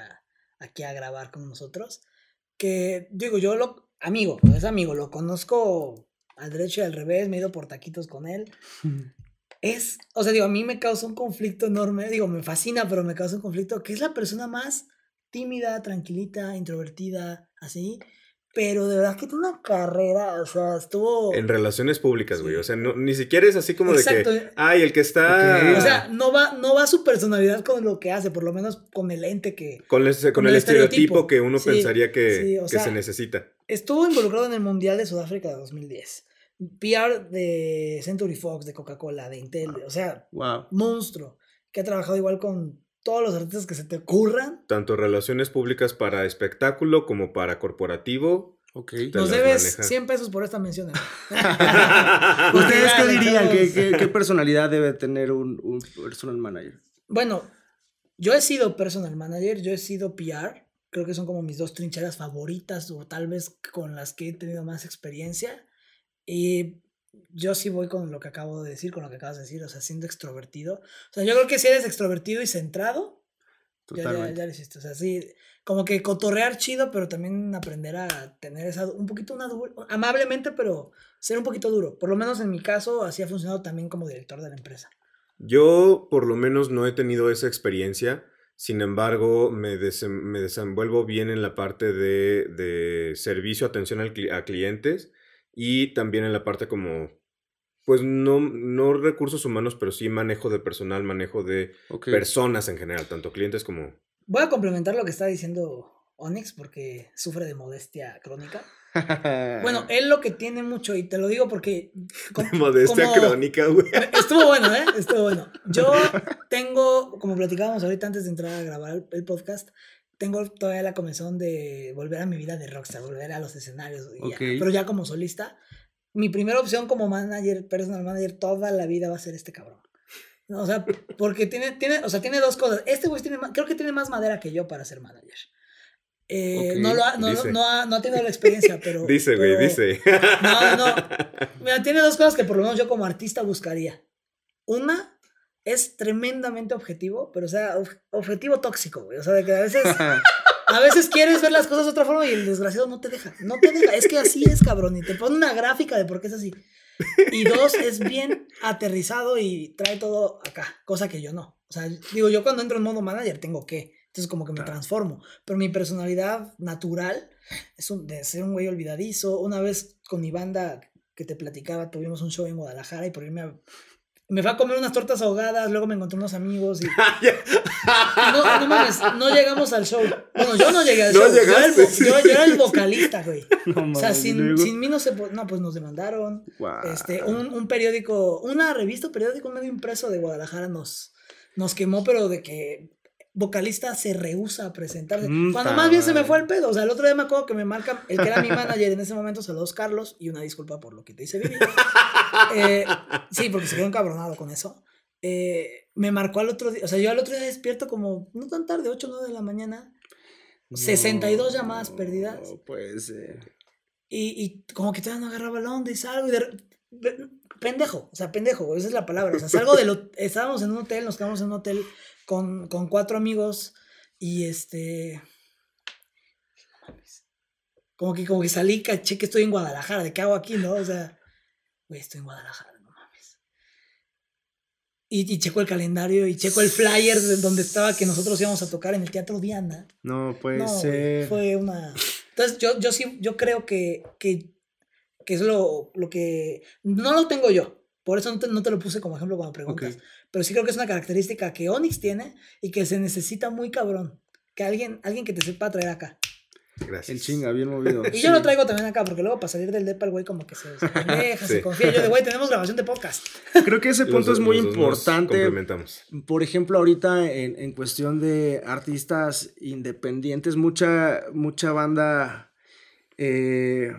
aquí a grabar con nosotros, que digo, yo lo, amigo, es amigo, lo conozco al derecho y al revés, me he ido por taquitos con él es, o sea, digo, a mí me causa un conflicto enorme, digo, me fascina, pero me causa un conflicto, que es la persona más tímida, tranquilita, introvertida, así, pero de verdad que tiene una carrera, o sea, estuvo... En relaciones públicas, güey, o sea, ni siquiera es así como de que, ay, el que está... O sea, no va, no va su personalidad con lo que hace, por lo menos con el ente que... Con, con, el, estereotipo, que uno pensaría que, que se necesita. Estuvo involucrado en el Mundial de Sudáfrica de 2010. PR de Century Fox, de Coca-Cola, de Intel, o sea, monstruo, que ha trabajado igual con todos los artistas que se te ocurran. Tanto relaciones públicas para espectáculo como para corporativo. Ok. Nos debes 100 pesos por esta mención. ¿eh? ¿Ustedes qué dirían? ¿Qué, personalidad debe tener un, un personal manager? Bueno, yo he sido personal manager, yo he sido PR. Creo que son como mis dos trincheras favoritas o tal vez con las que he tenido más experiencia. Y yo sí voy con lo que acabo de decir, con lo que acabas de decir, o sea, siendo extrovertido. O sea, yo creo que si eres extrovertido y centrado, ya, ya, ya, lo hiciste. O sea, sí, como que cotorrear chido, pero también aprender a tener esa, un poquito una amablemente, pero ser un poquito duro. Por lo menos en mi caso, así ha funcionado también como director de la empresa. Yo, por lo menos, no he tenido esa experiencia. Sin embargo, me, me desenvuelvo bien en la parte de, de servicio, atención al, a clientes y también en la parte como, pues no, no recursos humanos, pero sí manejo de personal, manejo de personas en general, tanto clientes como... Voy a complementar lo que está diciendo Onyx porque sufre de modestia crónica. Bueno, él lo que tiene mucho, y te lo digo porque... modestia crónica, güey. Estuvo bueno, ¿eh? Estuvo bueno. Yo tengo, como platicábamos ahorita antes de entrar a grabar el podcast, tengo todavía la comezón de volver a mi vida de rockstar, volver a los escenarios, pero ya como solista. Mi primera opción como manager, personal manager, toda la vida va a ser este cabrón. O sea, porque tiene, tiene, o sea, tiene dos cosas. Este güey tiene, creo que tiene más madera que yo para ser manager. Eh, no, lo ha, no, no, ha, no, ha, tenido la experiencia, pero... dice, güey, dice. No, no. Mira, tiene dos cosas que por lo menos yo como artista buscaría. Una, es tremendamente objetivo, pero o sea, objetivo tóxico, güey. O sea, de que a veces, a veces quieres ver las cosas de otra forma y el desgraciado no te deja. No te deja. Es que así es, cabrón. Y te pone una gráfica de por qué es así. Y dos, es bien aterrizado y trae todo acá, cosa que yo no. sea, digo, yo cuando entro en modo manager tengo que. Entonces como que me transformo. Pero mi personalidad natural es un, de ser un güey olvidadizo. Una vez con mi banda que te platicaba, tuvimos un show en Guadalajara y por irme a me fue a comer unas tortas ahogadas, luego me encontré unos amigos y... no, no mames, no llegamos al show. Bueno, yo no llegué al show. Yo era, el, vocalista, güey. o sea, sin, sin, mí no se... No, pues nos demandaron. Este, un, un, periódico, una revista, periódico medio impreso de Guadalajara nos, nos quemó, pero de que vocalista se rehúsa a presentarse. Cuando más bien se me fue el pedo. O sea, el otro día me acuerdo que me marca el que era mi manager en ese momento, saludos Carlos, y una disculpa por lo que te hice vivir. Eh, sí, porque se quedó encabronado con eso. Eh, me marcó al otro día, o sea, yo al otro día despierto como, no tan tarde, 8 o 9 de la mañana. 62 llamadas perdidas. puede ser. Y, y, como que todavía no agarraba la onda y salgo y de, pendejo, o sea, pendejo, esa es la palabra. O sea, salgo de lo, estábamos en un hotel, nos quedamos en un hotel con, con cuatro amigos y este... Como que, como que salí, caché que estoy en Guadalajara, ¿de qué hago aquí, no? O sea, güey, estoy en Guadalajara, no mames. Y, y, checo el calendario y checo el flyer de donde estaba que nosotros íbamos a tocar en el Teatro Diana. No, puede ser. fue una... Entonces, yo, yo sí, yo creo que, que, que es lo, lo que... No lo tengo yo, por eso no te, lo puse como ejemplo cuando preguntas. Pero sí creo que es una característica que Onyx tiene y que se necesita muy cabrón. Que alguien, alguien que te sepa traer acá. Gracias. El chinga, bien movido. Y yo lo traigo también acá, porque luego para salir del depa el güey como que se, se se confía. Yo de güey, tenemos grabación de podcast. Creo que ese punto es muy importante. Por ejemplo, ahorita en, en, cuestión de artistas independientes, mucha, mucha banda eh,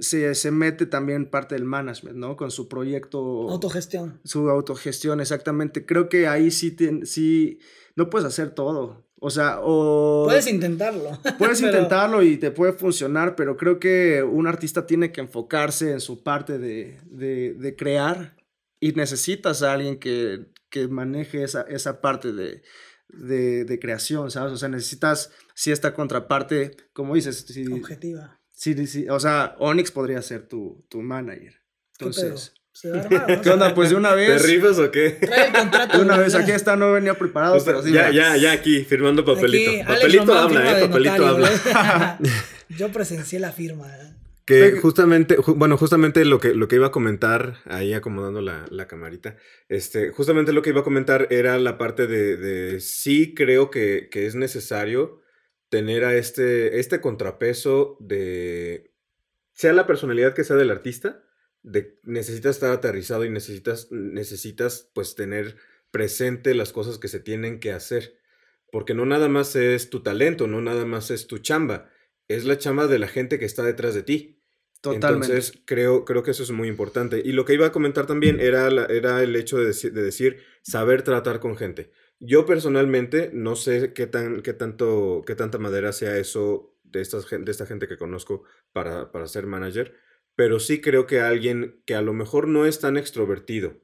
se, se, mete también parte del management, ¿no? Con su proyecto. Autogestión. Su autogestión, exactamente. Creo que ahí sí, sí no puedes hacer todo. O sea, o... Puedes intentarlo. Puedes intentarlo y te puede funcionar, pero creo que un artista tiene que enfocarse en su parte de, de, de crear y necesitas a alguien que, que maneje esa, esa parte de, de, de, creación, ¿sabes? O sea, necesitas sí esta contraparte, como dices. Objetiva. Sí, sí, o sea, Onyx podría ser tu, tu manager. Entonces... ¿Se va a ¿Qué onda? Pues de una vez. ¿Te rifas o qué? Trae el contrato. De una vez, aquí está, no venía preparado, pero sí. Ya, ya, ya aquí, firmando papelito. papelito habla, eh, papelito habla. Yo presencié la firma. ¿eh? Que justamente, bueno, justamente lo que, lo que iba a comentar, ahí acomodando la, la, camarita, este, justamente lo que iba a comentar era la parte de, de sí creo que, que es necesario tener a este, este contrapeso de, sea la personalidad que sea del artista, de necesitas estar aterrizado y necesitas, necesitas pues tener presente las cosas que se tienen que hacer. Porque no nada más es tu talento, no nada más es tu chamba, es la chamba de la gente que está detrás de ti. Totalmente. Entonces, creo, creo que eso es muy importante. Y lo que iba a comentar también era, era el hecho de, de decir saber tratar con gente. Yo personalmente no sé qué, tan, qué, tanto, qué tanta madera sea eso de, estas, de esta gente que conozco para, para ser manager, pero sí creo que alguien que a lo mejor no es tan extrovertido,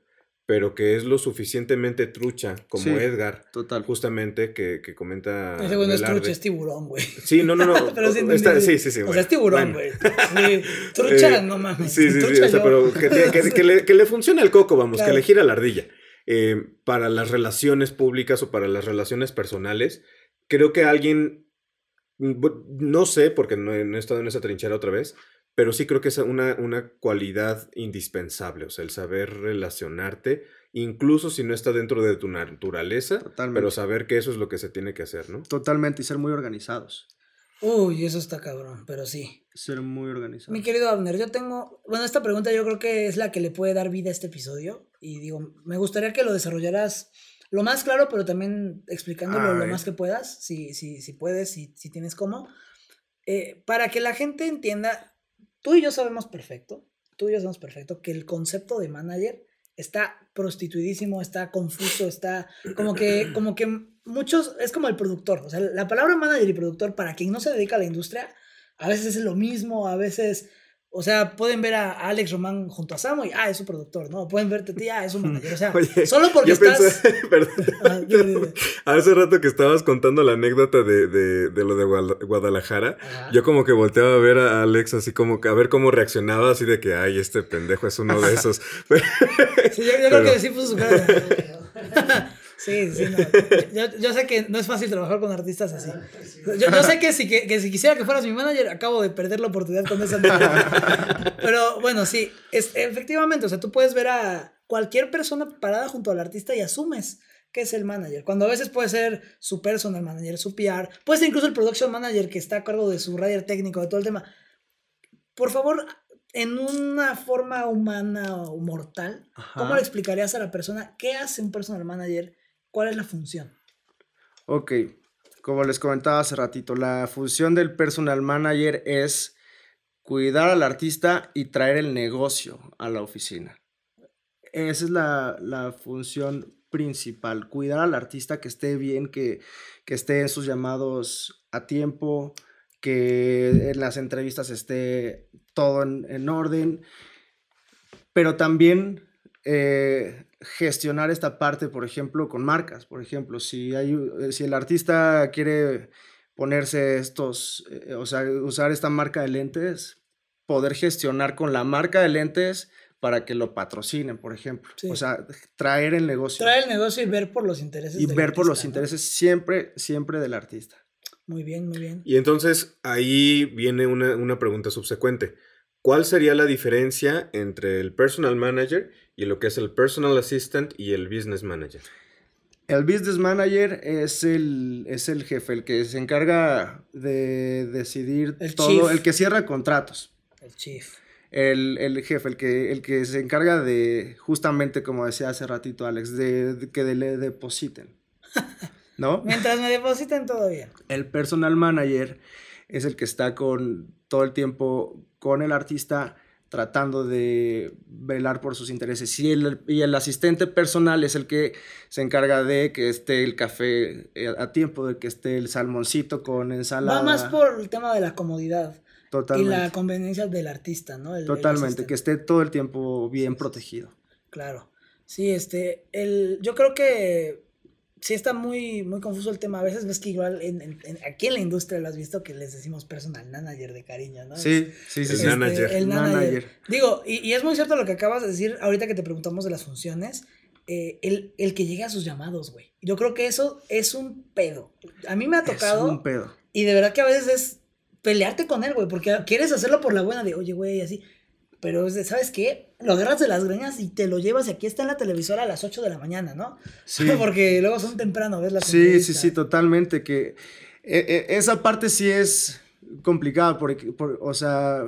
pero que es lo suficientemente trucha como Edgar. Total. Justamente que, que comenta. Ese güey no es trucha, es tiburón, güey. Sí, no, no, no. pero sí, sí, sí, sí, O sea, es tiburón, güey. trucha, eh, no mames. Sí, sí, sí. O sea, pero que, que, que, le, que le funcione el coco, vamos, que le gira la ardilla. Eh, para las relaciones públicas o para las relaciones personales. Creo que alguien, no sé, porque no he, estado en esa trinchera otra vez, pero sí creo que es una, una cualidad indispensable, o sea, el saber relacionarte, incluso si no está dentro de tu naturaleza, pero saber que eso es lo que se tiene que hacer, ¿no? Totalmente, y ser muy organizados. Uy, eso está cabrón, pero sí. Ser muy organizado. Mi querido Abner, yo tengo. Bueno, esta pregunta yo creo que es la que le puede dar vida a este episodio. Y digo, me gustaría que lo desarrollaras lo más claro, pero también explicándolo lo más que puedas, si, si, si puedes, si, si tienes cómo. Eh, para que la gente entienda, tú y yo sabemos perfecto, tú y yo sabemos perfecto que el concepto de manager está prostituidísimo, está confuso, está como que, como que muchos, es como el productor, o sea, la palabra manager y productor para quien no se dedica a la industria, a veces es lo mismo, a veces, o sea, pueden ver a Alex Román junto a Samo y, ah, es su productor, ¿no? Pueden verte a ti, ah, es un manager, o sea, solo porque estás... perdón, hace rato que estabas contando la anécdota de, de, de lo de Guadalajara, yo como que volteaba a ver a Alex así como que a ver cómo reaccionaba, así de que, ay, este pendejo es uno de esos. sí, yo, creo que sí puso su cara. Sí, sí, no. Yo, sé que no es fácil trabajar con artistas así. Yo, sé que si, que, si quisiera que fueras mi manager, acabo de perder la oportunidad con esa Pero bueno, sí, es, efectivamente, o sea, tú puedes ver a cualquier persona parada junto al artista y asumes que es el manager. Cuando a veces puede ser su personal manager, su PR, puede ser incluso el production manager que está a cargo de su radio técnico, de todo el tema. Por favor, en una forma humana o mortal, ¿cómo le explicarías a la persona qué hace un personal manager? ¿Cuál es la función? Ok, como les comentaba hace ratito, la función del personal manager es cuidar al artista y traer el negocio a la oficina. Esa es la, función principal, cuidar al artista que esté bien, que, que esté en sus llamados a tiempo, que en las entrevistas esté todo en, orden, pero también eh, gestionar esta parte, por ejemplo, con marcas. Por ejemplo, si, hay, eh, si el artista quiere ponerse estos, eh, o sea, usar esta marca de lentes, poder gestionar con la marca de lentes para que lo patrocinen, por ejemplo. O sea, traer el negocio. Traer el negocio y ver por los intereses. Y ver por los intereses siempre, siempre del artista. Muy bien, muy bien. Y entonces ahí viene una, pregunta subsecuente. ¿Cuál sería la diferencia entre el personal manager y lo que es el personal assistant y el business manager? El business manager es el, es el jefe, el que se encarga de decidir todo, el que cierra contratos. El chief. El, jefe, el que, el que se encarga de, justamente como decía hace ratito Alex, de que le depositen. ¿no? Mientras me depositen todo bien. El personal manager es el que está con todo el tiempo con el artista tratando de velar por sus intereses. Y el, y el asistente personal es el que se encarga de que esté el café eh, a tiempo, de que esté el salmoncito con ensalada. Va más por el tema de la comodidad. Totalmente. Y la conveniencia del artista, ¿no? Totalmente, que esté todo el tiempo bien protegido. Claro. Sí, este, el, yo creo que sí está muy, muy confuso el tema. A veces ves que igual en, aquí en la industria lo has visto que les decimos personal manager de cariño, ¿no? Sí, sí, sí. el, manager. el manager. Digo, y, y, es muy cierto lo que acabas de decir ahorita que te preguntamos de las funciones. Eh, el, el, que llegue a sus llamados, güey. Yo creo que eso es un pedo. A mí me ha tocado. Es un pedo. Y de verdad que a veces es pelearte con él, güey, porque quieres hacerlo por la buena de, oye, güey, así. Pero, ¿sabes qué? Lo agarras de las greñas y te lo llevas y aquí está en la televisora a las 8 de la mañana, ¿no? Sí. Porque luego son temprano, ¿ves? La sí, sí, sí, totalmente. Que e, e, esa parte sí es complicada, porque, o sea,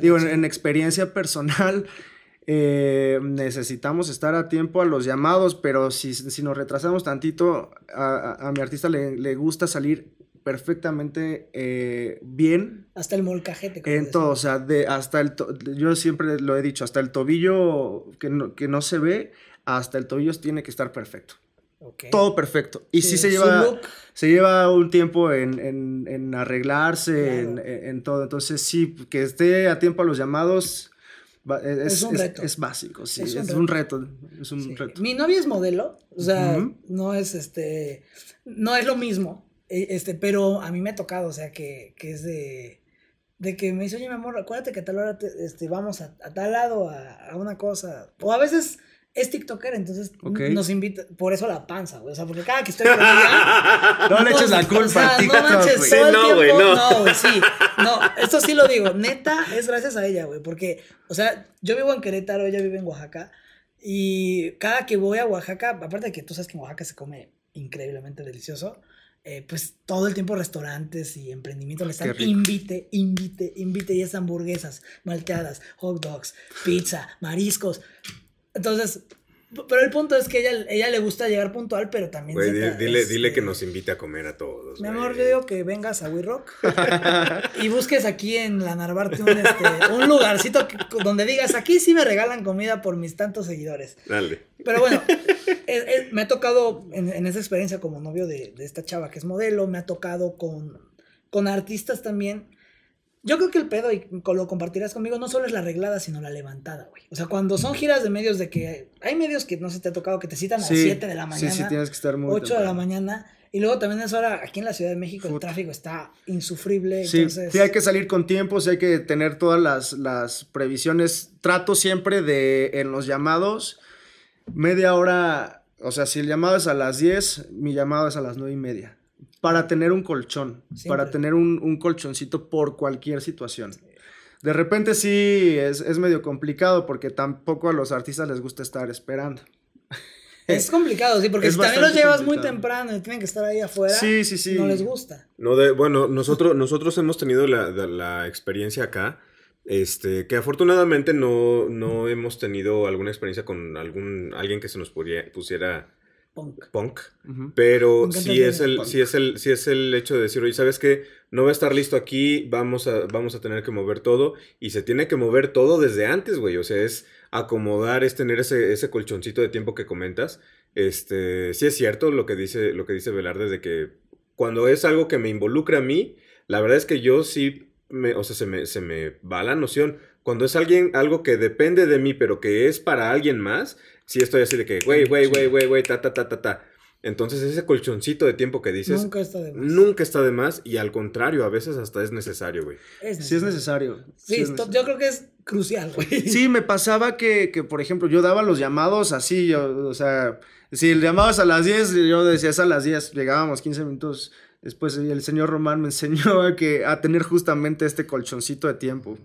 digo, en, experiencia personal, eh, necesitamos estar a tiempo a los llamados, pero si, si nos retrasamos tantito, a, a mi artista le, le gusta salir perfectamente eh, bien. Hasta el molcajete. En todo, o sea, de, hasta el yo siempre lo he dicho, hasta el tobillo que no, que no se ve, hasta el tobillo tiene que estar perfecto. Todo perfecto. Y sí, se, lleva, se lleva un tiempo en, arreglarse, en, todo. Entonces, sí, que esté a tiempo a los llamados. Es, es, un reto. Es, básico, sí, es un, reto. Es un reto. Mi novia es modelo, o sea, no es este, no es lo mismo, e, este, pero a mí me ha tocado, o sea, que, que es de, de que me dice, oye, mi amor, acuérdate que a tal hora este, vamos a, a tal lado, a, a, una cosa. O a veces es TikToker, entonces nos invita, por eso la panza, güey. O sea, porque cada que estoy con ella. no, le eches la culpa TikTok, No manches, todo el no, tiempo. no, no, güey, sí. No, esto sí lo digo. Neta, es gracias a ella, güey. Porque, o sea, yo vivo en Querétaro, ella vive en Oaxaca. Y cada que voy a Oaxaca, aparte de que tú sabes que en Oaxaca se come increíblemente delicioso. Eh, pues todo el tiempo restaurantes y emprendimientos le están invite, invite, invite y es hamburguesas, malteadas, hot dogs, pizza, mariscos. Entonces, pero el punto es que ella, ella le gusta llegar puntual, pero también. dile, dile que nos invite a comer a todos. Mi amor, yo digo que vengas a We Rock y busques aquí en la Narvarte un, este, un lugarcito donde digas, aquí sí me regalan comida por mis tantos seguidores. Dale. Pero bueno, me ha tocado en, esa experiencia como novio de, de, esta chava que es modelo, me ha tocado con, con artistas también yo creo que el pedo, y lo compartirás conmigo, no solo es la arreglada, sino la levantada, güey. O sea, cuando son giras de medios de que hay medios que no se te ha tocado que te citan a las 7 de la mañana. Sí, sí, tienes que estar muy 8 de la mañana. Y luego también es hora, aquí en la Ciudad de México el tráfico está insufrible. Sí, sí, hay que salir con tiempo, sí hay que tener todas las, las previsiones. Trato siempre de, en los llamados, media hora O sea, si el llamado es a las 10, mi llamado es a las 9 y media. Para tener un colchón, para tener un, colchoncito por cualquier situación. De repente sí es, es medio complicado porque tampoco a los artistas les gusta estar esperando. Es complicado, sí, porque si también los llevas muy temprano y tienen que estar ahí afuera, sí, sí, sí. no les gusta. No de, bueno, nosotros, nosotros hemos tenido la, la experiencia acá, este, que afortunadamente no, no hemos tenido alguna experiencia con algún, alguien que se nos pusiera punk. punk pero si es, el, si, es el, si es el hecho de decir, oye, ¿sabes qué? No va a estar listo aquí, vamos a, vamos a tener que mover todo y se tiene que mover todo desde antes, güey. O sea, es acomodar, es tener ese, ese colchoncito de tiempo que comentas. Este, sí es cierto lo que dice, lo que dice Velarde de que cuando es algo que me involucra a mí, la verdad es que yo sí, me, o sea, se me, se me va la noción. Cuando es alguien, algo que depende de mí, pero que es para alguien más, sí estoy así de que, güey, güey, güey, güey, güey, ta, ta, ta, ta, ta. Entonces ese colchoncito de tiempo que dices... Nunca está de más. Nunca está de más y al contrario, a veces hasta es necesario, güey. Sí es necesario. Sí, yo creo que es crucial, güey. Sí, me pasaba que, que, por ejemplo, yo daba los llamados así, yo, o sea, si el llamado es a las 10, yo decía es a las 10, llegábamos 15 minutos después y el señor Román me enseñó a, que, a tener justamente este colchoncito de tiempo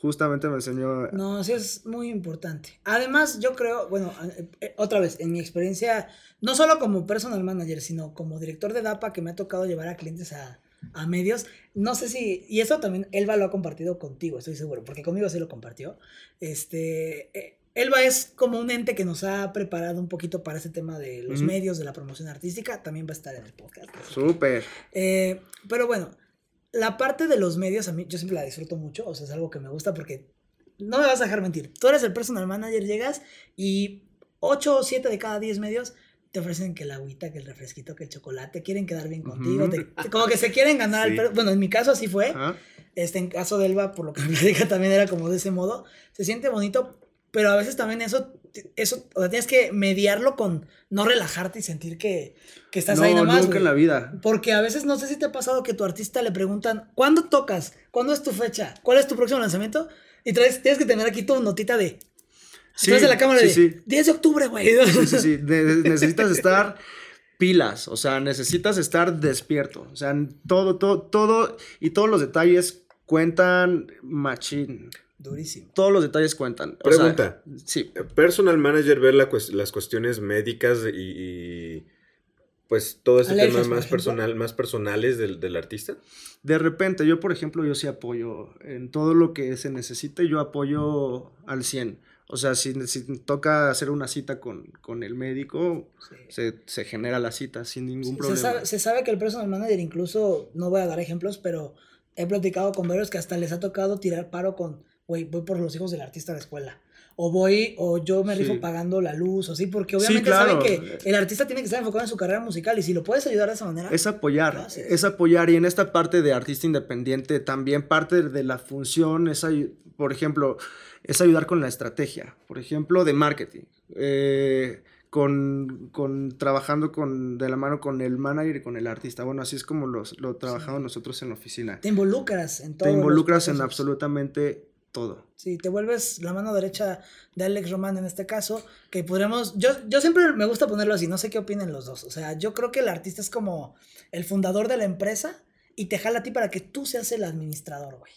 justamente me enseñó. No, sí es muy importante. Además, yo creo, bueno, eh, eh, otra vez, en mi experiencia, no solo como personal manager, sino como director de DAPA, que me ha tocado llevar a clientes a, a medios, no sé si, y eso también Elba lo ha compartido contigo, estoy seguro, porque conmigo sí lo compartió. Este, eh, Elba es como un ente que nos ha preparado un poquito para ese tema de los medios, de la promoción artística, también va a estar en el podcast. Súper. pero bueno, la parte de los medios, a mí yo siempre la disfruto mucho, o sea, es algo que me gusta porque no me vas a dejar mentir. Tú eres el personal manager, llegas y 8 o 7 de cada 10 medios te ofrecen que el agüita, que el refresquito, que el chocolate, quieren quedar bien contigo, como que se quieren ganar. bueno, en mi caso así fue. Este, en caso de Elba, por lo que me diga, también era como de ese modo. Se siente bonito, pero a veces también eso, eso, o sea, tienes que mediarlo con no relajarte y sentir que, que estás ahí nada más. nunca en la vida. Porque a veces no sé si te ha pasado que tu artista le preguntan, ¿cuándo tocas? ¿Cuándo es tu fecha? ¿Cuál es tu próximo lanzamiento? Y traes, tienes que tener aquí tu notita de... Sí, de la cámara de 10 de octubre, güey. Sí, sí, sí. necesitas estar pilas, o sea, necesitas estar despierto. O sea, todo, todo, todo y todos los detalles cuentan machín. Durísimo. Todos los detalles cuentan. Pregunta. sí. Personal manager ver las cuestiones médicas y, pues todo ese tema más personal, más personales del, artista. De repente, yo por ejemplo, yo sí apoyo en todo lo que se necesite, yo apoyo al 100. O sea, si, toca hacer una cita con, el médico, se, genera la cita sin ningún problema. Se sabe, se sabe, que el personal manager, incluso, no voy a dar ejemplos, pero he platicado con varios que hasta les ha tocado tirar paro con güey, voy por los hijos del artista de la escuela. O voy, o yo me rifo pagando la luz, o así, porque obviamente saben que el artista tiene que estar enfocado en su carrera musical y si lo puedes ayudar de esa manera. Es apoyar, es apoyar. Y en esta parte de artista independiente, también parte de la función es, por ejemplo, es ayudar con la estrategia, por ejemplo, de marketing. Eh, con, con, trabajando con, de la mano con el manager y con el artista. Bueno, así es como los, lo trabajamos nosotros en la oficina. Te involucras en todo. Te involucras en absolutamente todo. Sí, te vuelves la mano derecha de Alex Román en este caso, que podremos, yo, yo siempre me gusta ponerlo así, no sé qué opinen los dos, o sea, yo creo que el artista es como el fundador de la empresa y te jala a ti para que tú seas el administrador, güey.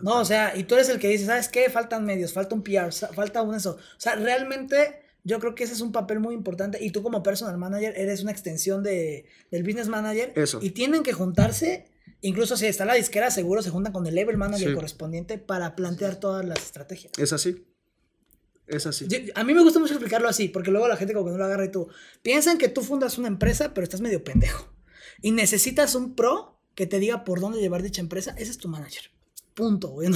No, o sea, y tú eres el que dice, ¿sabes qué? Faltan medios, falta un PR, falta un eso. O sea, realmente yo creo que ese es un papel muy importante y tú como personal manager eres una extensión de, del business manager. Eso. Y tienen que juntarse Incluso si está la disquera, seguro se juntan con el level manager correspondiente para plantear todas las estrategias. Es así. Es así. a mí me gusta mucho explicarlo así, porque luego la gente como que no lo agarra y tú piensan que tú fundas una empresa, pero estás medio pendejo. Y necesitas un pro que te diga por dónde llevar dicha empresa. Ese es tu manager. Punto, güey.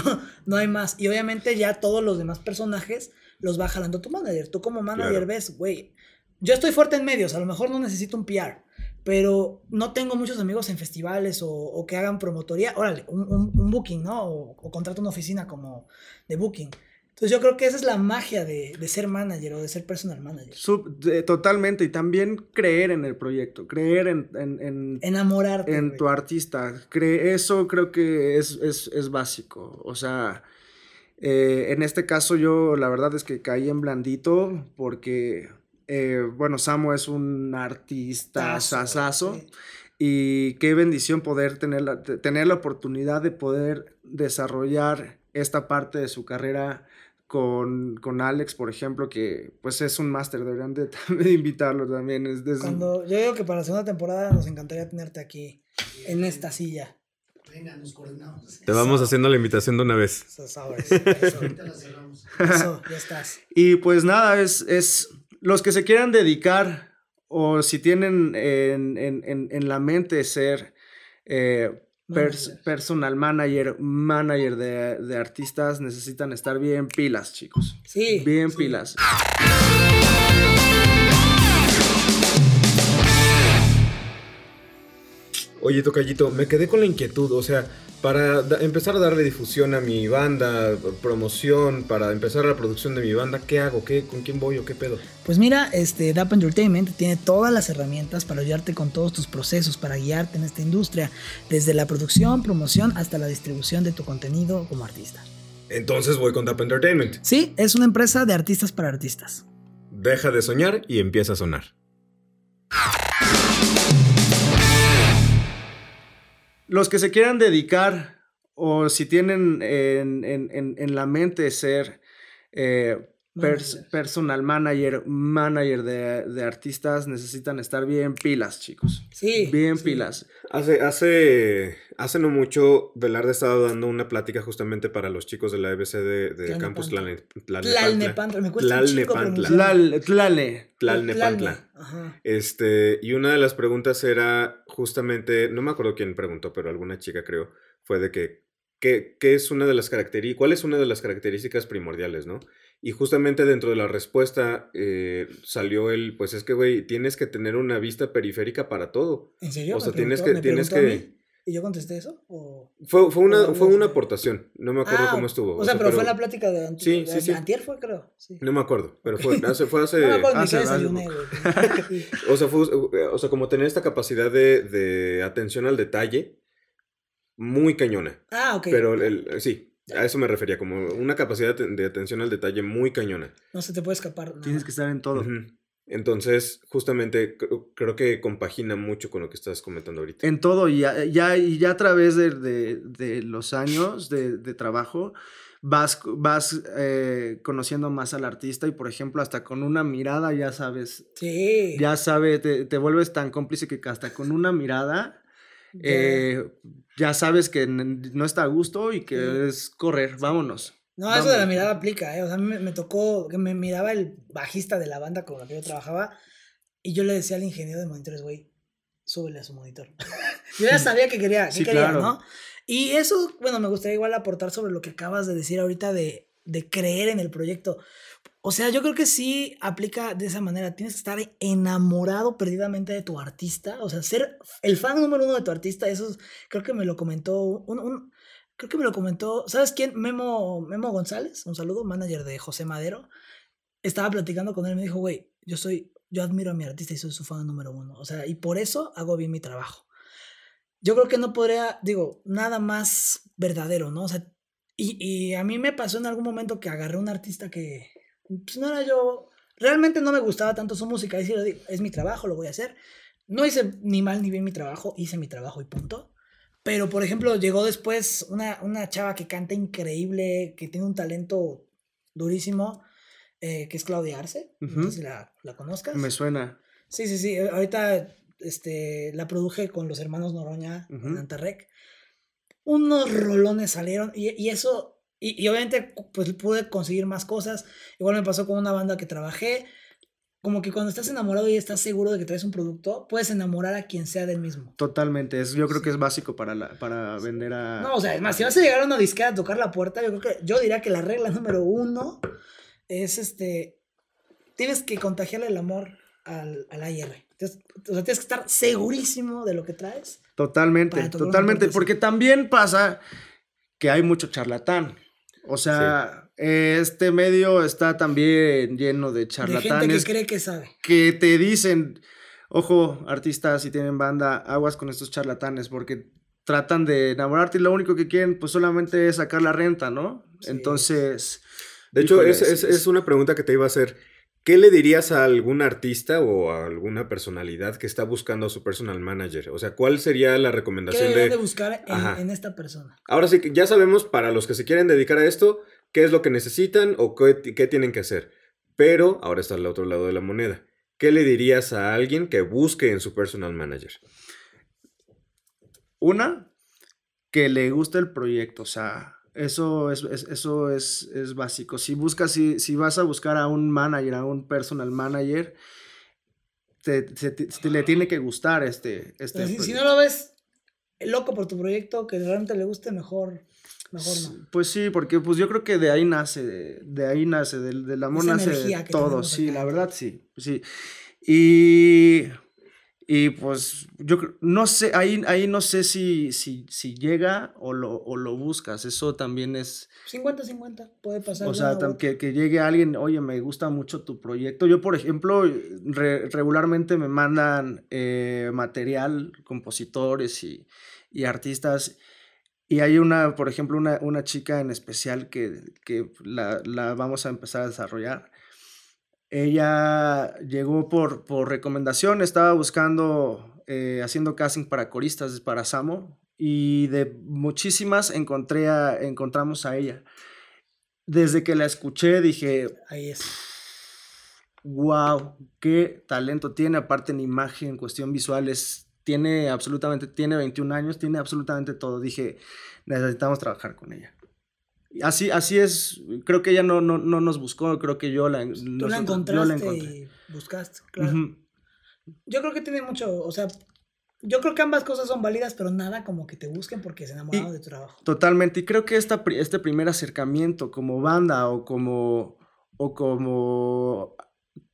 No, hay más. Y obviamente ya todos los demás personajes los va jalando tu manager. Tú como manager ves, güey, yo estoy fuerte en medios, a lo mejor no necesito un PR pero no tengo muchos amigos en festivales o, que hagan promotoría. Órale, un, booking, ¿no? O, contrato una oficina como de booking. Entonces yo creo que esa es la magia de, ser manager o de ser personal manager. totalmente, y también creer en el proyecto, creer en... en, Enamorarte. En tu artista. eso creo que es, es, básico. O sea, eh, en este caso yo la verdad es que caí en blandito porque eh, bueno, Samo es un artista sasazo. Y qué bendición poder tener la, tener la oportunidad de poder desarrollar esta parte de su carrera con, con Alex, por ejemplo, que pues es un máster, deberían de, invitarlo también. Es, Cuando, yo digo que para la segunda temporada nos encantaría tenerte aquí, en esta silla. Venga, nos coordinamos. Te vamos haciendo la invitación de una vez. Eso, sabes. Eso. eso, ya estás. Y pues nada, es, es los que se quieran dedicar o si tienen en, en, en la mente ser eh, personal manager, manager de, de, artistas, necesitan estar bien pilas, chicos. Sí. Bien pilas. Oye, Tocayito, me quedé con la inquietud, o sea, para empezar a darle difusión a mi banda, promoción, para empezar la producción de mi banda, ¿qué hago? ¿Qué, ¿Con quién voy o qué pedo? Pues mira, este DAP Entertainment tiene todas las herramientas para ayudarte con todos tus procesos, para guiarte en esta industria, desde la producción, promoción hasta la distribución de tu contenido como artista. Entonces voy con DAP Entertainment. Sí, es una empresa de artistas para artistas. Deja de soñar y empieza a sonar. Los que se quieran dedicar o si tienen en, la mente ser eh, personal manager, manager de, artistas, necesitan estar bien pilas, chicos. Sí. Bien pilas. Hace, hace, hace no mucho, Velarde estaba dando una plática justamente para los chicos de la EBC de, Campus Tlalnepantla. Me cuesta Tlalnepantla. Este, y una de las preguntas era justamente, no me acuerdo quién preguntó, pero alguna chica creo, fue de que, ¿qué, qué es una de las características, cuál es una de las características primordiales, no? Y justamente dentro de la respuesta eh, salió el, pues es que, güey, tienes que tener una vista periférica para todo. ¿En serio? O sea, tienes que... Tienes que ¿Y yo contesté eso? Fue, fue, una, fue una aportación, no me acuerdo ah, cómo estuvo. O sea, pero, fue en la plática de, sí, sí, sí. Antier fue, creo. No me acuerdo, pero fue hace... Fue hace no me acuerdo hace, o, sea, fue, o sea, como tener esta capacidad de, de atención al detalle muy cañona. Ah, ok. Pero el, sí, a eso me refería, como una capacidad de atención al detalle muy cañona. No se te puede escapar. Tienes que estar en todo. Entonces, justamente creo que compagina mucho con lo que estás comentando ahorita. En todo, y ya, ya, ya a través de, de, los años de, de, trabajo, vas, vas eh, conociendo más al artista y, por ejemplo, hasta con una mirada ya sabes. Sí. Ya sabes, te, te vuelves tan cómplice que hasta con una mirada eh, ya sabes que no está a gusto y que es correr, vámonos. No, eso de la mirada aplica, ¿eh? O sea, a mí me, tocó que me miraba el bajista de la banda con la que yo trabajaba y yo le decía al ingeniero de monitores, güey, súbele a su monitor. yo ya sabía que quería, que quería, ¿no? Y eso, bueno, me gustaría igual aportar sobre lo que acabas de decir ahorita de, de creer en el proyecto. O sea, yo creo que sí aplica de esa manera. Tienes que estar enamorado perdidamente de tu artista. O sea, ser el fan número uno de tu artista. Eso creo que me lo comentó un, creo que me lo comentó, ¿sabes quién? Memo, Memo González, un saludo, manager de José Madero. Estaba platicando con él y me dijo, güey, yo soy, yo admiro a mi artista y soy su fan número uno. O sea, y por eso hago bien mi trabajo. Yo creo que no podría, digo, nada más verdadero, ¿no? O sea, y, y a mí me pasó en algún momento que agarré un artista que, pues no era yo, realmente no me gustaba tanto su música, es, es mi trabajo, lo voy a hacer. No hice ni mal ni bien mi trabajo, hice mi trabajo y punto. Pero, por ejemplo, llegó después una, una chava que canta increíble, que tiene un talento durísimo, eh, que es Claudia Arce. No sé si la, la, conozcas. Me suena. Sí, sí, sí. Ahorita este, la produje con los hermanos Noroña en Antarrec. Unos rolones salieron y, y eso y, obviamente, pues pude conseguir más cosas. Igual me pasó con una banda que trabajé. Como que cuando estás enamorado y estás seguro de que traes un producto, puedes enamorar a quien sea del mismo. Totalmente. Es, yo creo que es básico para, la, para vender a. No, o sea, es más, si vas a llegar a una disquera a tocar la puerta, yo creo que. Yo diría que la regla número uno es este. Tienes que contagiarle el amor al, al AIR. o sea, tienes que estar segurísimo de lo que traes. Totalmente, totalmente. Porque también pasa que hay mucho charlatán. O sea, este medio está también lleno de charlatanes. De gente que cree que sabe. Que te dicen, ojo, artistas, si tienen banda, aguas con estos charlatanes, porque tratan de enamorarte y lo único que quieren, pues solamente es sacar la renta, ¿no? Entonces. De hecho, es, es, una pregunta que te iba a hacer. ¿Qué le dirías a algún artista o a alguna personalidad que está buscando a su personal manager? O sea, ¿cuál sería la recomendación ¿Qué de... buscar en, esta persona? Ahora sí, ya sabemos para los que se quieren dedicar a esto, qué es lo que necesitan o qué, tienen que hacer. Pero ahora está al otro lado de la moneda. ¿Qué le dirías a alguien que busque en su personal manager? Una, que le guste el proyecto, o sea, eso es, eso es, básico. Si buscas, si, si, vas a buscar a un manager, a un personal manager, te, le tiene que gustar este. este si, no lo ves loco por tu proyecto, que realmente le guste, mejor, mejor no. Pues sí, porque pues yo creo que de ahí nace, de, ahí nace, del, del amor nace todo. Sí, la verdad sí. Sí. Y y pues yo no sé, ahí, ahí no sé si, si, si llega o lo, o lo buscas. Eso también es... 50-50, puede pasar. O sea, que, que, llegue alguien, oye, me gusta mucho tu proyecto. Yo, por ejemplo, regularmente me mandan eh, material, compositores y, y, artistas. Y hay una, por ejemplo, una, una chica en especial que, que la, la vamos a empezar a desarrollar ella llegó por, por recomendación, estaba buscando, eh, haciendo casting para coristas para Samo y de muchísimas encontré encontramos a ella. Desde que la escuché dije, ahí es. Wow, qué talento tiene, aparte en imagen, en cuestión visual, tiene absolutamente, tiene 21 años, tiene absolutamente todo. Dije, necesitamos trabajar con ella. Así, así es, creo que ella no, no, no nos buscó, creo que yo la, Tú la encontraste y buscaste, claro. Yo creo que tiene mucho, o sea, yo creo que ambas cosas son válidas, pero nada como que te busquen porque se enamoraron de tu trabajo. Totalmente, y creo que esta, este primer acercamiento como banda o como, o como,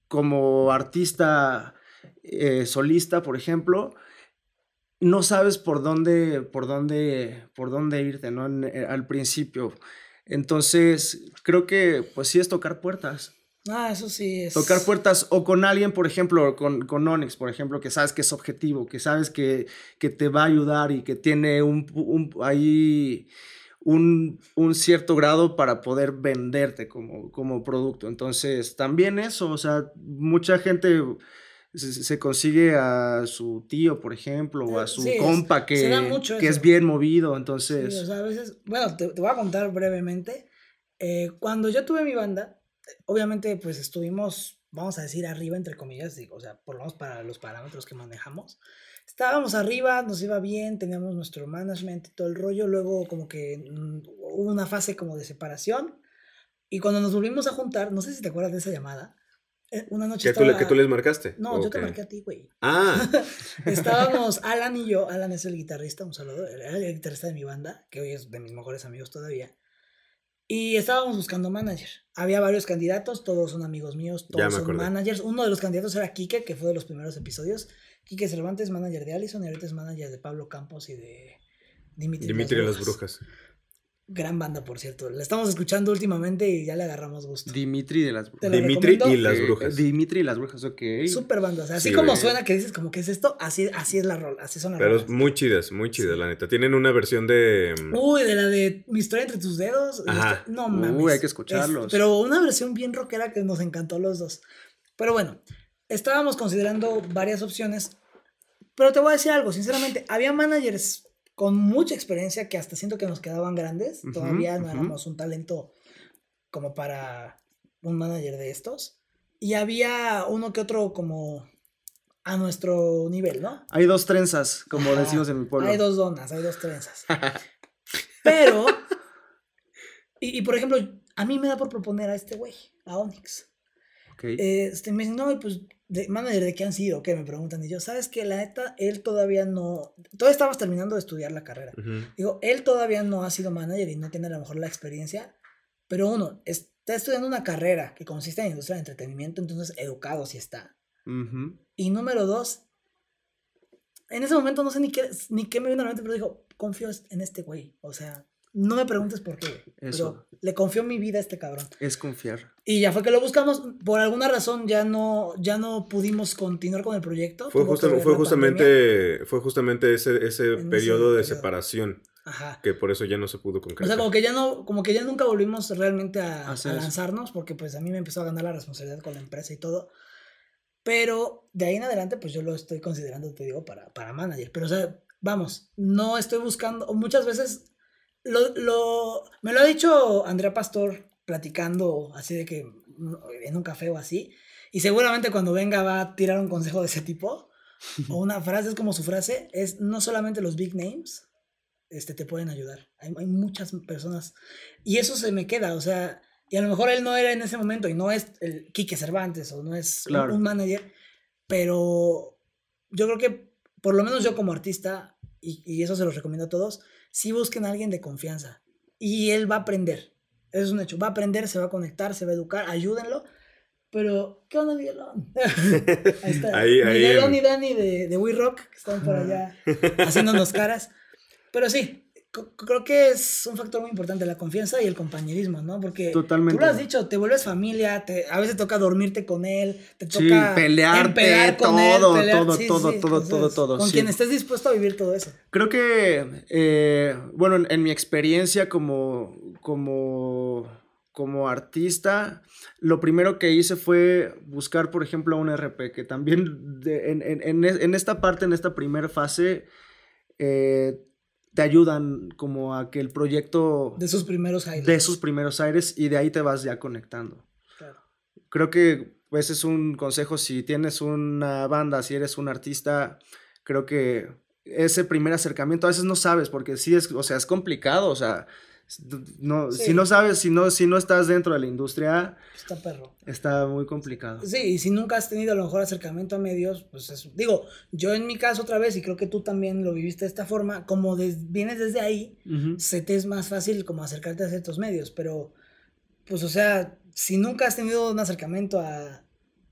como artista eh, solista, por ejemplo, no sabes por dónde, por dónde, por dónde irte, ¿no? Eh, al principio. Entonces, creo que pues sí es tocar puertas. Ah, eso sí es. Tocar puertas o con alguien, por ejemplo, con, con Onyx, por ejemplo, que sabes que es objetivo, que sabes que, que te va a ayudar y que tiene un, un ahí un, un, cierto grado para poder venderte como, como producto. Entonces, también eso, o sea, mucha gente se, consigue a su tío, por ejemplo, o a su compa que, que es bien movido, entonces... Sí, o sea, a veces, bueno, te, voy a contar brevemente. Eh, cuando yo tuve mi banda, obviamente pues estuvimos, vamos a decir, arriba, entre comillas, digo, o sea, por lo menos para los parámetros que manejamos. Estábamos arriba, nos iba bien, teníamos nuestro management y todo el rollo, luego como que mm, hubo una fase como de separación, y cuando nos volvimos a juntar, no sé si te acuerdas de esa llamada, eh, una noche ¿Que, tú, ¿Que tú les marcaste? No, yo te marqué a ti, güey. Ah. Estábamos, Alan y yo, Alan es el guitarrista, un saludo, era el guitarrista de mi banda, que hoy es de mis mejores amigos todavía. Y estábamos buscando manager. Había varios candidatos, todos son amigos míos, todos son managers. Uno de los candidatos era Kike, que fue de los primeros episodios. Kike Cervantes, manager de Allison, y ahorita es manager de Pablo Campos y de Dimitri. Dimitri de las Brujas. Gran banda, por cierto. La estamos escuchando últimamente y ya le agarramos gusto. Dimitri de las Brujas. Dimitri y las Brujas. Dimitri y las Brujas, ok. Super banda. O sea, así como suena que dices como que es esto, así, así es la rol, así son las Pero muy chidas, muy chidas, la neta. Tienen una versión de. Mm, Uy, de la de Mi historia entre tus dedos. Ajá. No mames. Uy, hay que escucharlos. pero una versión bien rockera que nos encantó a los dos. Pero bueno, estábamos considerando varias opciones. Pero te voy a decir algo, sinceramente, había managers con mucha experiencia que hasta siento que nos quedaban grandes. Todavía no éramos un talento como para un manager de estos. Y había uno que otro como a nuestro nivel, ¿no? Hay dos trenzas, como decimos en mi pueblo. Hay dos donas, hay dos trenzas. Pero, y, por ejemplo, a mí me da por proponer a este güey, a Onyx. Este, me dicen, no, pues de manager de qué han sido, que me preguntan. Y yo, ¿sabes que La neta, él todavía no. Todavía estabas terminando de estudiar la carrera. Digo, él todavía no ha sido manager y no tiene a lo mejor la experiencia. Pero uno, está estudiando una carrera que consiste en industria de entretenimiento, entonces educado sí está. Y número dos, en ese momento no sé ni qué, ni qué me vino a la mente, pero digo, confío en este güey. O sea, no me preguntes por qué, Eso. pero le confió mi vida a este cabrón. Es confiar. Y ya fue que lo buscamos, por alguna razón ya no, ya no pudimos continuar con el proyecto. Fue, fue justamente, fue justamente ese, ese periodo de separación. Ajá. Que por eso ya no se pudo concretar. O sea, como que ya no, como que ya nunca volvimos realmente a, lanzarnos, porque pues a mí me empezó a ganar la responsabilidad con la empresa y todo. Pero de ahí en adelante, pues yo lo estoy considerando, te digo, para, para manager. Pero, o sea, vamos, no estoy buscando, muchas veces lo, lo, me lo ha dicho Andrea Pastor platicando así de que en un café o así, y seguramente cuando venga va a tirar un consejo de ese tipo, o una frase, es como su frase, es no solamente los big names este, te pueden ayudar, hay, hay muchas personas, y eso se me queda, o sea, y a lo mejor él no era en ese momento y no es el Quique Cervantes o no es un manager, pero yo creo que por lo menos yo como artista, y, y, eso se los recomiendo a todos, sí busquen a alguien de confianza y él va a aprender. Eso es un hecho. Va a aprender, se va a conectar, se va a educar, ayúdenlo. Pero, ¿qué onda, Miguelón? ahí está. Miguelón y Dani de, de We Rock, que están por allá haciéndonos caras. Pero sí, creo que es un factor muy importante la confianza y el compañerismo, ¿no? Porque Totalmente. tú lo has dicho, te vuelves familia, te, a veces toca dormirte con él, te toca sí, pelearte, con todo, él, todo, todo, todo, todo, todo, Con quien estés dispuesto a vivir todo eso. Creo que, eh, bueno, en, mi experiencia como, como, como artista, lo primero que hice fue buscar, por ejemplo, un RP, que también en, en, en, esta parte, en esta primera fase, eh, te ayudan como a que el proyecto... De sus primeros aires. De sus primeros aires y de ahí te vas ya conectando. Claro. Creo que ese es un consejo si tienes una banda, si eres un artista, creo que ese primer acercamiento a veces no sabes porque sí es, o sea, es complicado, o sea, no, Si no sabes, si no, si no estás dentro de la industria, está perro. Está muy complicado. Sí, y si nunca has tenido a lo mejor acercamiento a medios, pues digo, yo en mi caso otra vez, y creo que tú también lo viviste de esta forma, como vienes desde ahí, se te es más fácil como acercarte a ciertos medios, pero pues o sea, si nunca has tenido un acercamiento a,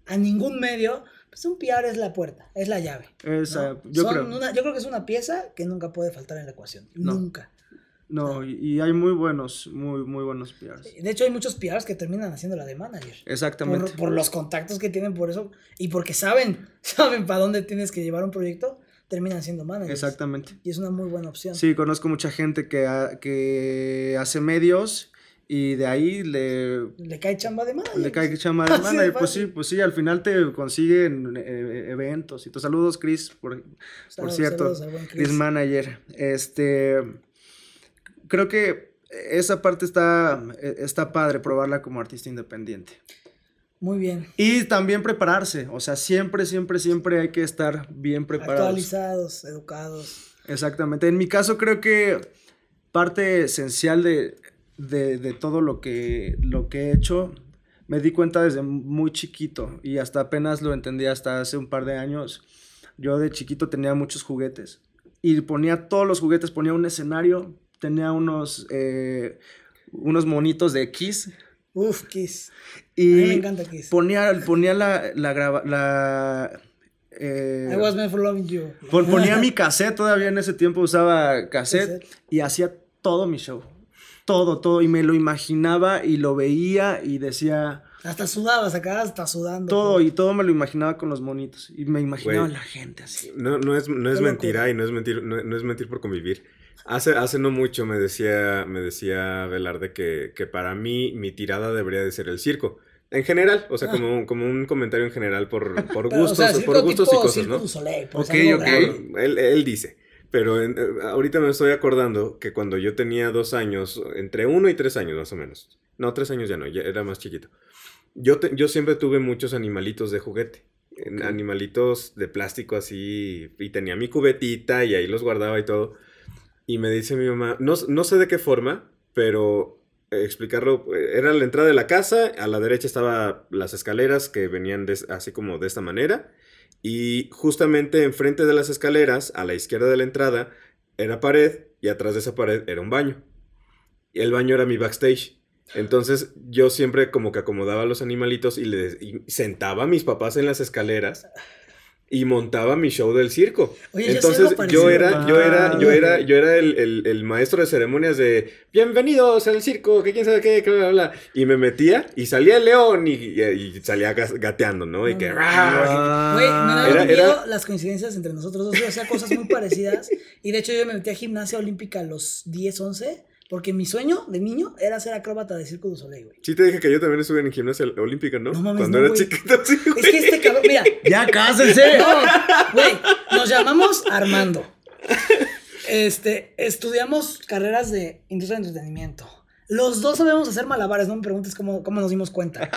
a ningún medio, pues un PR es la puerta, es la llave. yo, creo. yo creo que es una pieza que nunca puede faltar en la ecuación, nunca. No, y, hay muy buenos, muy, muy buenos PRs. De hecho, hay muchos PRs que terminan haciendo la de manager. Exactamente. Por, los contactos que tienen, por eso, y porque saben, saben para dónde tienes que llevar un proyecto, terminan siendo managers. Exactamente. Y es una muy buena opción. Sí, conozco mucha gente que, que hace medios y de ahí le... Le cae chamba de manager. Le cae chamba de manager. pues sí, pues sí, al final te consiguen eh, eventos. Y tus saludos, Chris, por, por cierto. Chris. Chris Manager. Este creo que esa parte está, está padre, probarla como artista independiente. Muy bien. Y también prepararse, o sea, siempre, siempre, siempre hay que estar bien preparados. Actualizados, educados. Exactamente. En mi caso creo que parte esencial de, de, todo lo que, lo que he hecho, me di cuenta desde muy chiquito y hasta apenas lo entendí hasta hace un par de años. Yo de chiquito tenía muchos juguetes y ponía todos los juguetes, ponía un escenario, tenía unos, eh, unos monitos de Kiss. Uf, Kiss. Y a mí me encanta Kiss. Ponía, ponía la, la, la eh, I was meant for loving you. Ponía mi cassette, todavía en ese tiempo usaba cassette, y hacía todo mi show. Todo, todo. Y me lo imaginaba y lo veía y decía. Hasta sudaba, acá hasta sudando. Todo, y todo me lo imaginaba con los monitos. Y me imaginaba la gente así. No, no es, no es mentira y no es mentir, no es mentir por convivir. Hace, hace no mucho me decía, me decía Velarde que, que para mí mi tirada debería de ser el circo. En general, o sea, como, como un comentario en general por, por gustos, por gustos y cosas, ¿no? ok, ok. Él, él, dice. Pero eh, ahorita me estoy acordando que cuando yo tenía dos años, entre uno y tres años más o menos. No, tres años ya no, ya era más chiquito. Yo, yo siempre tuve muchos animalitos de juguete. Animalitos de plástico así. Y tenía mi cubetita y ahí los guardaba y todo. Y me dice mi mamá, no, no sé de qué forma, pero eh, explicarlo, eh, era la entrada de la casa, a la derecha estaban las escaleras que venían así como de esta manera, y justamente enfrente de las escaleras, a la izquierda de la entrada, era pared, y atrás de esa pared era un baño. Y el baño era mi backstage. Entonces yo siempre como que acomodaba a los animalitos y, les, y sentaba a mis papás en las escaleras y montaba mi show del circo. Entonces yo, era, yo era, yo era, yo era el, maestro de ceremonias de bienvenidos al circo, que quién sabe qué, bla, bla, bla. Y me metía y salía el león y, salía gateando, ¿no? Y que. Güey, me era, las coincidencias entre nosotros dos, o sea, cosas muy parecidas. Y de hecho yo me metí a gimnasia olímpica a los 10, 11. Porque mi sueño de niño era ser acróbata de Circo du Soleil, güey. Sí te dije que yo también estuve en gimnasia olímpica, ¿no? No mames, Cuando era chiquito, sí, Es que este cabrón, mira. ya cásense. No, güey, nos llamamos Armando. Este, estudiamos carreras de industria de entretenimiento. Los dos sabemos hacer malabares, no me preguntes cómo, cómo nos dimos cuenta.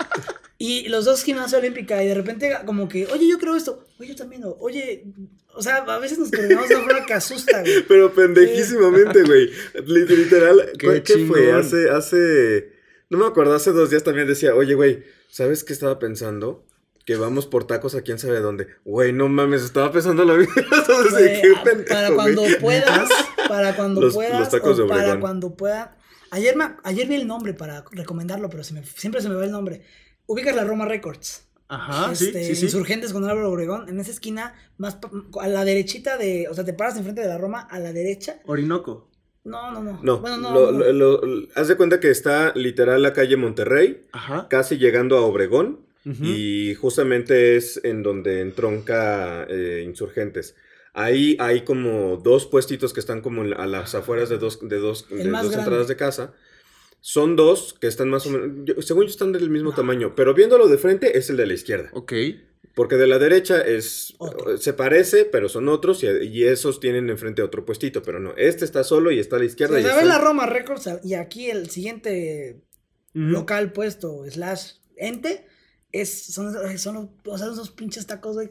Y los dos gimnasia olímpica, y de repente, como que, oye, yo creo esto, oye, yo también, oye, o sea, a veces nos coordinamos de una forma que asusta, güey. Pero pendejísimamente, güey. Literal, ¿qué, ¿qué fue? Hace, hace, no me acuerdo, hace dos días también decía, oye, güey, ¿sabes qué estaba pensando? Que vamos por tacos a quién sabe dónde. Güey, no mames, estaba pensando lo mismo. para cuando puedas, para cuando puedas, los tacos de para cuando pueda. Ayer, ayer vi el nombre para recomendarlo, pero siempre se me va el nombre ubicas la Roma Records. Ajá, sí, este, sí, Insurgentes con Álvaro Obregón, en esa esquina, más a la derechita de, o sea, te paras enfrente de la Roma, a la derecha. Orinoco. No, no, no. No, bueno, no, haz de cuenta que está literal la calle Monterrey, Ajá. casi llegando a Obregón, y justamente es en donde entronca eh, Insurgentes. Ahí hay como dos puestitos que están como a las afueras de dos, de dos, de dos entradas de casa. Son dos que están más o menos, según yo están del mismo tamaño, pero viéndolo de frente es el de la izquierda. Ok. Porque de la derecha es se parece, pero son otros y, esos tienen enfrente otro puestito, pero no, este está solo y está a la izquierda. Se ve la Roma Records y aquí el siguiente local puesto slash ente es, son, son, o sea, esos pinches tacos, güey.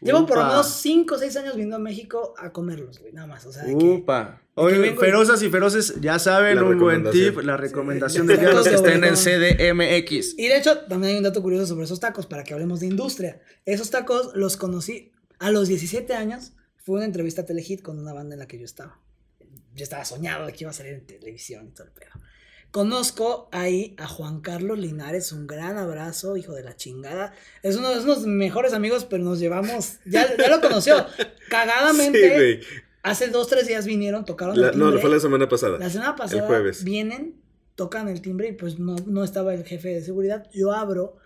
Llevo por lo menos 5 o 6 años viniendo a México a comerlos, güey, nada más. O sea, Upa. Oye, ferozas y feroces, ya saben, un buen tip, la recomendación de los que estén en CDMX. Y de hecho, también hay un dato curioso sobre esos tacos, para que hablemos de industria. Esos tacos los conocí a los 17 años. Fue una entrevista a Telehit con una banda en la que yo estaba. Yo estaba soñado de que iba a salir en televisión y todo el pedo. Conozco ahí a Juan Carlos Linares, un gran abrazo, hijo de la chingada. Es uno de los mejores amigos, pero nos llevamos. Ya, ya lo conoció. Cagadamente. Hace dos, tres días vinieron, tocaron el timbre. No, fue la semana pasada. La semana pasada. El jueves. Vienen, tocan el timbre y pues no, no estaba el jefe de seguridad. Yo abro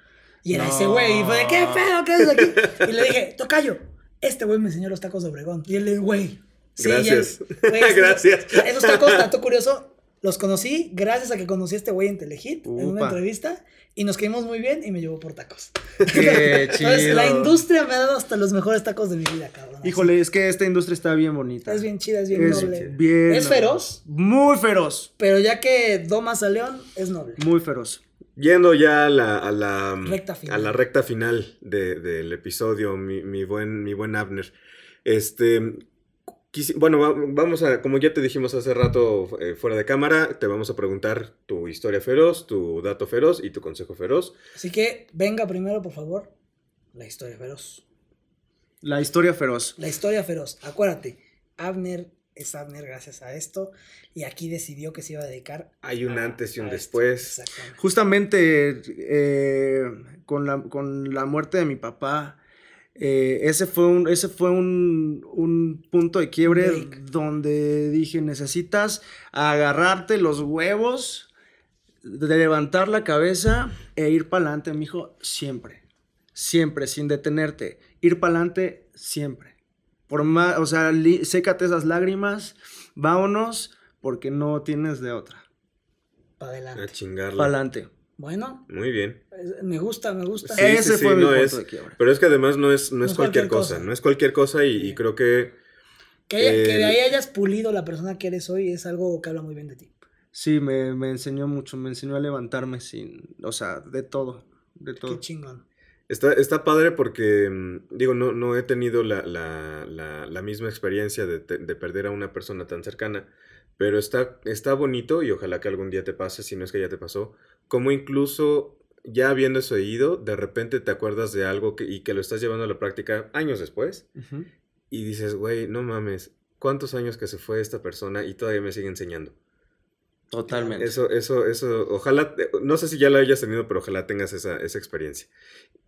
y era ese güey. Y fue de, ¿qué pedo? ¿Qué es aquí? Y le dije, tocayo, este güey me enseñó los tacos de Obregón. Y él le güey. Gracias. Gracias. Esos tacos, tanto curioso, los conocí gracias a que conocí a este güey en Telehit, en una entrevista, y nos quedamos muy bien y me llevó por tacos. Qué chido. Entonces, la industria me ha dado hasta los mejores tacos de mi vida, cabrón. Híjole, es que esta industria está bien bonita. Es bien chida, es bien noble. Bien es feroz. Muy feroz. Pero ya que domas a León, es noble. Muy feroz. Yendo ya a la, a la recta final, a la recta final del episodio, mi, mi, buen, mi buen Abner. Este, bueno, vamos a, como ya te dijimos hace rato eh, fuera de cámara, te vamos a preguntar tu historia feroz, tu dato feroz y tu consejo feroz. Así que venga primero, por favor, la historia feroz. La historia feroz. La historia feroz. Acuérdate, Abner es Abner gracias a esto y aquí decidió que se iba a dedicar. Hay un antes y un después. Justamente eh, con, la, con la muerte de mi papá eh, ese fue, un, ese fue un, punto de quiebre donde dije, necesitas agarrarte los huevos, de levantar la cabeza e ir para adelante, mijo, siempre. Siempre, sin detenerte. Ir para adelante siempre. Por más, o sea, sécate esas lágrimas, vámonos, porque no tienes de otra. Para adelante. A Para adelante. Bueno. Muy bien. Me gusta, me gusta. Ese fue mi punto de quiebra. Pero es que además no es, no, es, cualquier, cosa. No es cualquier cosa y, creo que... Que, de ahí hayas pulido la persona que eres hoy es algo que habla muy bien de ti. Sí, me, enseñó mucho. Me enseñó a levantarme sin... O sea, de todo. De todo. Qué chingón. Está, está padre porque, mm, digo, no, no he tenido la, misma experiencia de, de perder a una persona tan cercana. Pero está, está bonito y ojalá que algún día te pase, si no es que ya te pasó, como incluso ya habiendo eso ido, de repente te acuerdas de algo que, y que lo estás llevando a la práctica años después y dices, güey, no mames, ¿cuántos años que se fue esta persona y todavía me sigue enseñando? Totalmente. Eso, eso, eso, ojalá, no sé si ya lo hayas tenido, pero ojalá tengas esa, esa experiencia.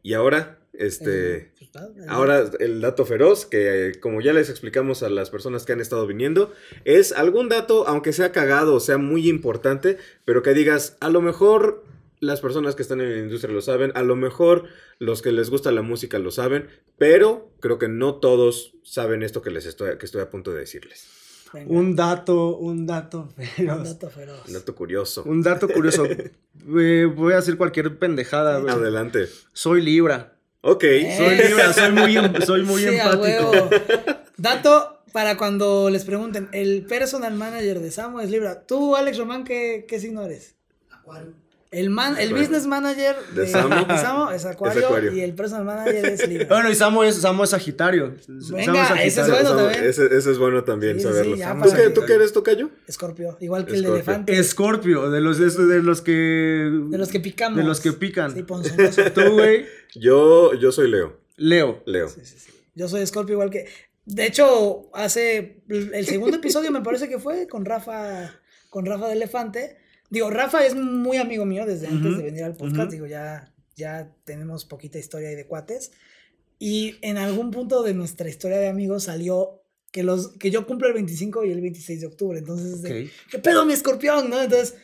Y ahora, este, pues, ahora el dato feroz, que como ya les explicamos a las personas que han estado viniendo, es algún dato, aunque sea cagado, o sea muy importante, pero que digas, a lo mejor las personas que están en la industria lo saben, a lo mejor los que les gusta la música lo saben, pero creo que no todos saben esto que les estoy, que estoy a punto de decirles. Un dato, un dato feroz. Un dato feroz. Un dato curioso. Un dato curioso. voy a decir cualquier pendejada. Adelante. Soy Libra. Ok. Soy Libra, soy muy, em, soy muy empático. Dato para cuando les pregunten, el personal manager de Samo es Libra. Tú, Alex Román, ¿qué, qué signo eres? Acuario. El, man, el business manager de, Samo, es, acuario, y el personal manager es Libra. Bueno, y Samo es, Samo es Sagitario. Venga, ese es bueno también. Ese, es bueno también saberlo. ¿Tú, qué, ¿Tú, qué, eres, Tocayo? Escorpio, igual que el elefante. Escorpio, de los, de, los que... De los que picamos. De los que pican. Sí, ¿Tú, güey? Yo, yo soy Leo. Leo. Leo. Sí, sí, sí. Yo soy Escorpio igual que... De hecho, hace... El segundo episodio me parece que fue con Rafa... Con Rafa de Elefante Digo, Rafa es muy amigo mío desde antes de venir al podcast. Digo, ya, ya tenemos poquita historia ahí de cuates. Y en algún punto de nuestra historia de amigos salió que, los, que yo cumplo el 25 y el 26 de octubre. Entonces, ¿qué pedo mi escorpión? ¿no? Entonces,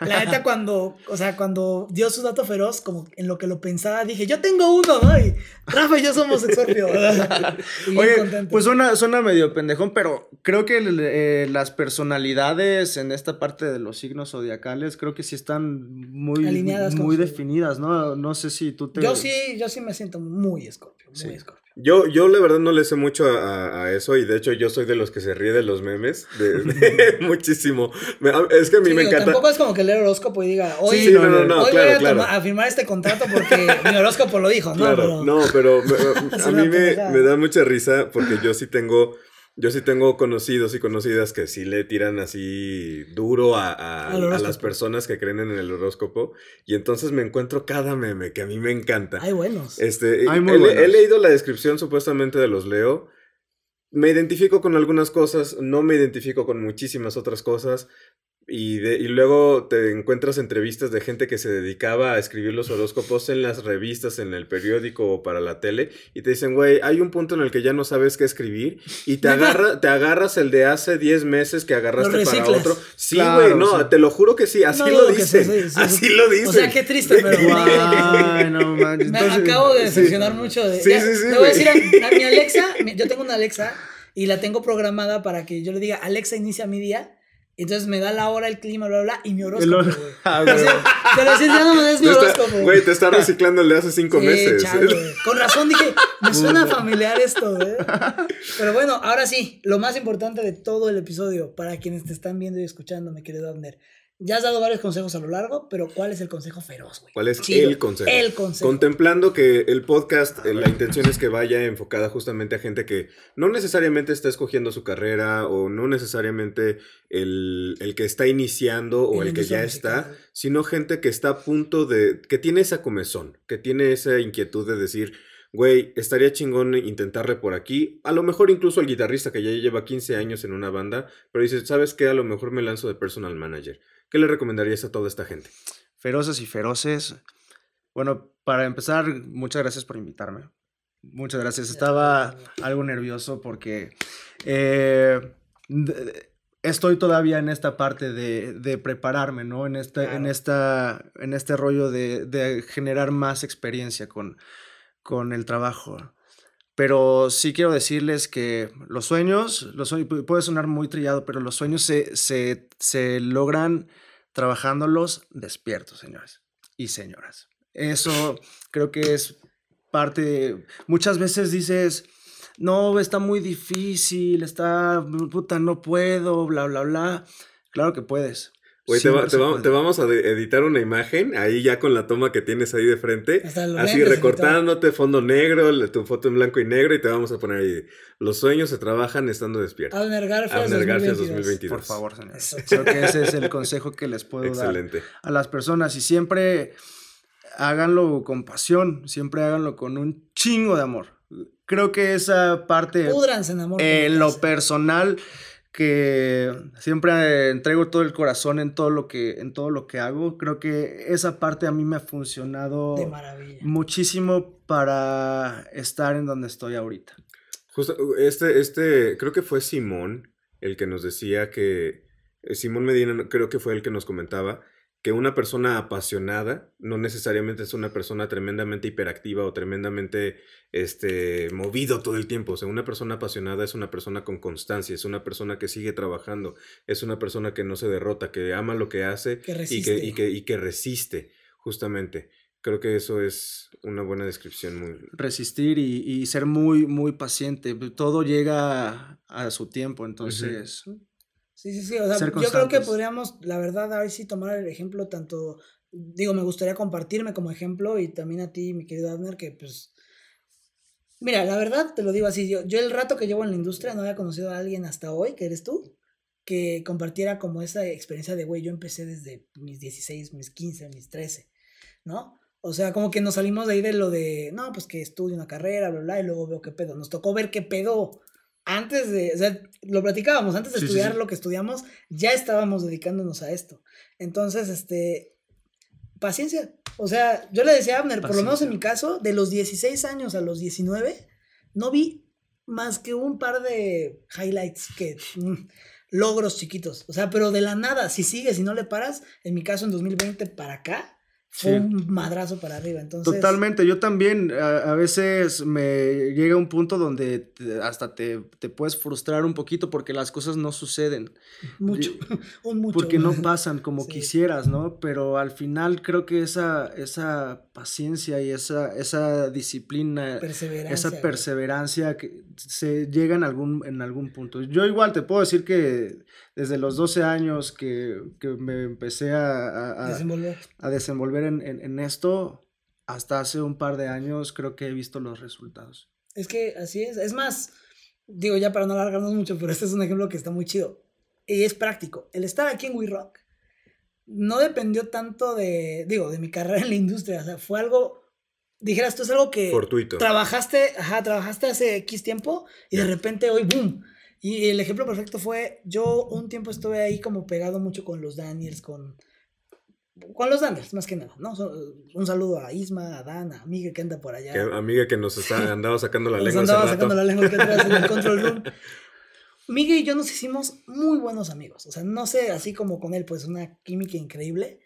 la neta, cuando, o sea, cuando dio su dato feroz, como en lo que lo pensaba, dije, yo tengo uno, ¿no? Y Rafa y yo somos Scorpio. Oye, pues suena, suena medio pendejón, pero creo que eh, las personalidades en esta parte de los signos zodiacales, creo que sí están muy, Alineadas muy definidas, ¿no? No sé si tú te... Yo sí, yo sí me siento muy Scorpio, muy Scorpio. Yo, yo la verdad no le sé mucho a, eso y de hecho yo soy de los que se ríe de los memes de, muchísimo. es que a mí me encanta. Tampoco es como que leer horóscopo y diga, oye, no, no, no, hoy voy a, firmar este contrato porque mi horóscopo lo dijo, ¿no? Claro, no, pero a mí me, me da mucha risa porque yo sí tengo yo sí tengo conocidos y conocidas que sí le tiran así duro a, las personas que creen en el horóscopo. Y entonces me encuentro cada meme que a mí me encanta. Hay buenos. Este, he, leído la descripción supuestamente de los Leo. Me identifico con algunas cosas, no me identifico con muchísimas otras cosas. Y, y, luego te encuentras entrevistas de gente que se dedicaba a escribir los horóscopos en las revistas, en el periódico o para la tele. Y te dicen, güey, hay un punto en el que ya no sabes qué escribir. Y te, agarra, te agarras el de hace 10 meses que agarraste para otro. Sí, güey, no, te lo juro que sí, así lo dicen. así lo dicen. O sea, qué triste, pero. no, man. me acabo de decepcionar mucho. De, sí, sí, sí. Le voy a decir a, a mi Alexa, yo tengo una Alexa y la tengo programada para que yo le diga, Alexa, inicia mi día entonces me da la hora, el clima, bla, bla, bla, y mi horóscopo, güey. Ah, güey. Pero si ya no me des mi horóscopo, güey. te está reciclando el de hace cinco meses. Con razón dije, me suena familiar esto, güey. Pero bueno, ahora sí, lo más importante de todo el episodio, para quienes te están viendo y escuchando, me querido Abner, ya has dado varios consejos a lo largo, pero ¿cuál es el consejo feroz, güey? ¿Cuál es el consejo? El consejo. Contemplando que el podcast, eh, la intención es que vaya enfocada justamente a gente que no necesariamente está escogiendo su carrera o no necesariamente el, que está iniciando o el, que ya está, sino gente que está a punto de, que tiene esa comezón, que tiene esa inquietud de decir, güey, estaría chingón intentarle por aquí. A lo mejor incluso el guitarrista que ya lleva 15 años en una banda, pero dice, ¿sabes qué? A lo mejor me lanzo de personal manager. ¿Qué le recomendarías a toda esta gente? Feroces y feroces. Bueno, para empezar, muchas gracias por invitarme. Muchas gracias. Estaba algo nervioso porque eh, estoy todavía en esta parte de, prepararme, ¿no? En este, en esta, en este rollo de, generar más experiencia con, con el trabajo. Pero sí quiero decirles que los sueños, los sueños puede sonar muy trillado, pero los sueños se, se, se logran trabajándolos despiertos, señores y señoras. Eso creo que es parte Muchas veces dices, no, está muy difícil, está, puta, no puedo, bla, bla, bla. Claro que puedes. Güey, te, vamos a editar una imagen ahí ya con la toma que tienes ahí de frente. Así recortándote, fondo negro, tu foto en blanco y negro y te vamos a poner ahí. Los sueños se trabajan estando despiertos. Abner Garfias, 2022. Por favor, señor. Creo que ese es el consejo que les puedo dar a las personas. Y siempre háganlo con pasión, siempre háganlo con un chingo de amor. Creo que esa parte... en amor. En lo personal que siempre entrego todo el corazón en todo lo que, en todo lo que hago. Creo que esa parte a mí me ha funcionado muchísimo para estar en donde estoy ahorita. Justo, este, este, creo que fue Simón el que nos decía que, eh, Simón Medina creo que fue el que nos comentaba que una persona apasionada no necesariamente es una persona tremendamente hiperactiva o tremendamente este, movido todo el tiempo. O sea, una persona apasionada es una persona con constancia, es una persona que sigue trabajando, es una persona que no se derrota, que ama lo que hace y, que, y, que, y que resiste, justamente. Creo que eso es una buena descripción. Muy... Resistir y, ser muy, muy paciente. Todo llega a, su tiempo, entonces... Sí, sí, sí. O sea, yo creo que podríamos, la verdad, a ver si tomar el ejemplo tanto, digo, me gustaría compartirme como ejemplo y también a ti, mi querido Abner, que pues, mira, la verdad, te lo digo así, yo, yo el rato que llevo en la industria no había conocido a alguien hasta hoy, que eres tú, que compartiera como esa experiencia de, güey, yo empecé desde mis 16, mis 15, mis 13, ¿no? O sea, como que nos salimos de ahí de lo de, no, pues que estudio una carrera, bla, bla, y luego veo qué pedo. Nos tocó ver qué pedo antes de, o sea, lo platicábamos, antes de estudiar lo que estudiamos, ya estábamos dedicándonos a esto. Entonces, este, paciencia. O sea, yo le decía a Abner, por lo menos en mi caso, de los 16 años a los 19, no vi más que un par de highlights que... Mm, logros chiquitos. O sea, pero de la nada, si sigues y no le paras, en mi caso en 2020 para acá, fue un madrazo para arriba. Entonces... Totalmente, yo también a, veces me llega un punto donde hasta te, puedes frustrar un poquito porque las cosas no suceden. Mucho, un mucho. Porque no pasan como quisieras, ¿no? Pero al final creo que esa, esa paciencia y esa, esa disciplina, esa perseverancia que se llega en algún, en algún punto. Yo igual te puedo decir que desde los 12 años que, me empecé a, a desenvolver, en, esto, hasta hace un par de años creo que he visto los resultados. Es que así es. Es más, digo ya para no alargarnos mucho, pero este es un ejemplo que está muy chido. Y es práctico. El estar aquí en We Rock no dependió tanto de, digo, de mi carrera en la industria. O sea, fue algo, dijeras, esto es algo que... Fortuito. Trabajaste, ajá, trabajaste hace X tiempo y de repente hoy, ¡boom! Y el ejemplo perfecto fue, yo un tiempo estuve ahí como pegado mucho con los Daniels, con, con los Daniels, más que nada, ¿no? Un saludo a Isma, a Dan, a Amiga que anda por allá. amiga que nos está, andaba sacando la lengua. Nos andaba sacando la lengua que atrás en el control room. Miguel y yo nos hicimos muy buenos amigos. O sea, no sé, así como con él, pues una química increíble.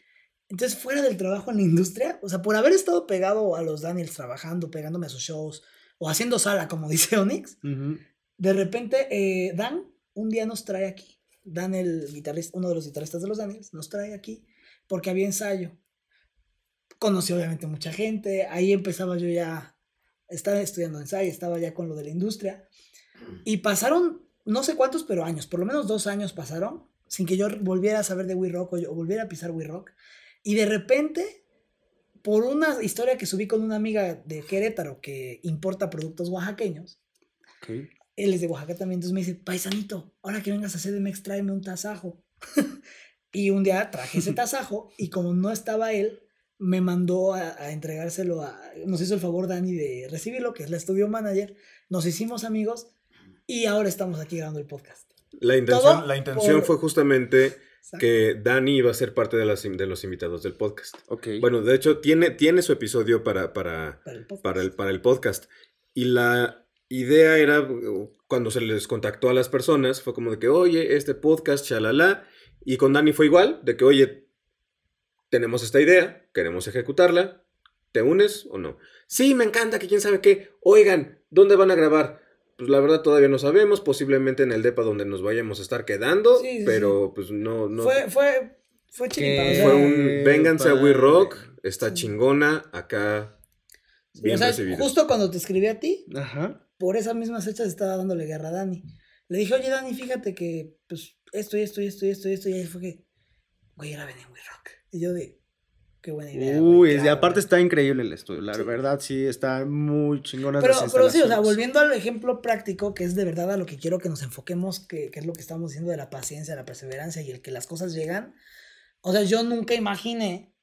Entonces, fuera del trabajo en la industria, o sea, por haber estado pegado a los Daniels trabajando, pegándome a sus shows, o haciendo sala, como dice Onyx, de repente, eh, Dan un día nos trae aquí. Dan, el guitarrista, uno de los guitarristas de los Daniels, nos trae aquí porque había ensayo. Conocí obviamente mucha gente. Ahí empezaba yo ya, estaba estudiando ensayo, estaba ya con lo de la industria. Y pasaron no sé cuántos, pero años, por lo menos dos años pasaron sin que yo volviera a saber de We Rock o, yo, volviera a pisar We Rock. Y de repente, por una historia que subí con una amiga de Querétaro que importa productos oaxaqueños, él es de Oaxaca también, entonces me dice, paisanito, ahora que vengas a CDMX, tráeme un tasajo. y un día traje ese tasajo y como no estaba él, me mandó a, entregárselo a, nos hizo el favor Dani de recibirlo, que es la estudio manager, nos hicimos amigos y ahora estamos aquí grabando el podcast. La intención, la intención fue justamente que Dani iba a ser parte de, las, de los invitados del podcast. Okay. Bueno, de hecho, tiene, tiene su episodio para, para, para, el, para el podcast. Y la, idea era, uh, cuando se les contactó a las personas, fue como de que, oye, este podcast, chalala. Y con Dani fue igual, de que, oye, tenemos esta idea, queremos ejecutarla, ¿te unes o no? Sí, me encanta, que quién sabe qué. Oigan, ¿dónde van a grabar? Pues la verdad todavía no sabemos, posiblemente en el DEPA donde nos vayamos a estar quedando, pero pues no, no. Fue, fue, fue Fue un, vénganse a We Rock, está chingona, acá bien o Justo cuando te escribí a ti, Ajá por esas mismas fechas estaba dándole guerra a Dani. Le dije, oye, Dani, fíjate que, pues, esto y esto y esto y esto y esto. Y ahí fue que, güey, era venir muy rock. Y yo de, qué buena idea. Uy, y aparte está increíble el estudio. La verdad, sí, está muy chingona. Pero, pero sí, o sea, volviendo al ejemplo práctico, que es de verdad a lo que quiero que nos enfoquemos, que, que es lo que estamos diciendo de la paciencia, la perseverancia y el que las cosas llegan. O sea, yo nunca imaginé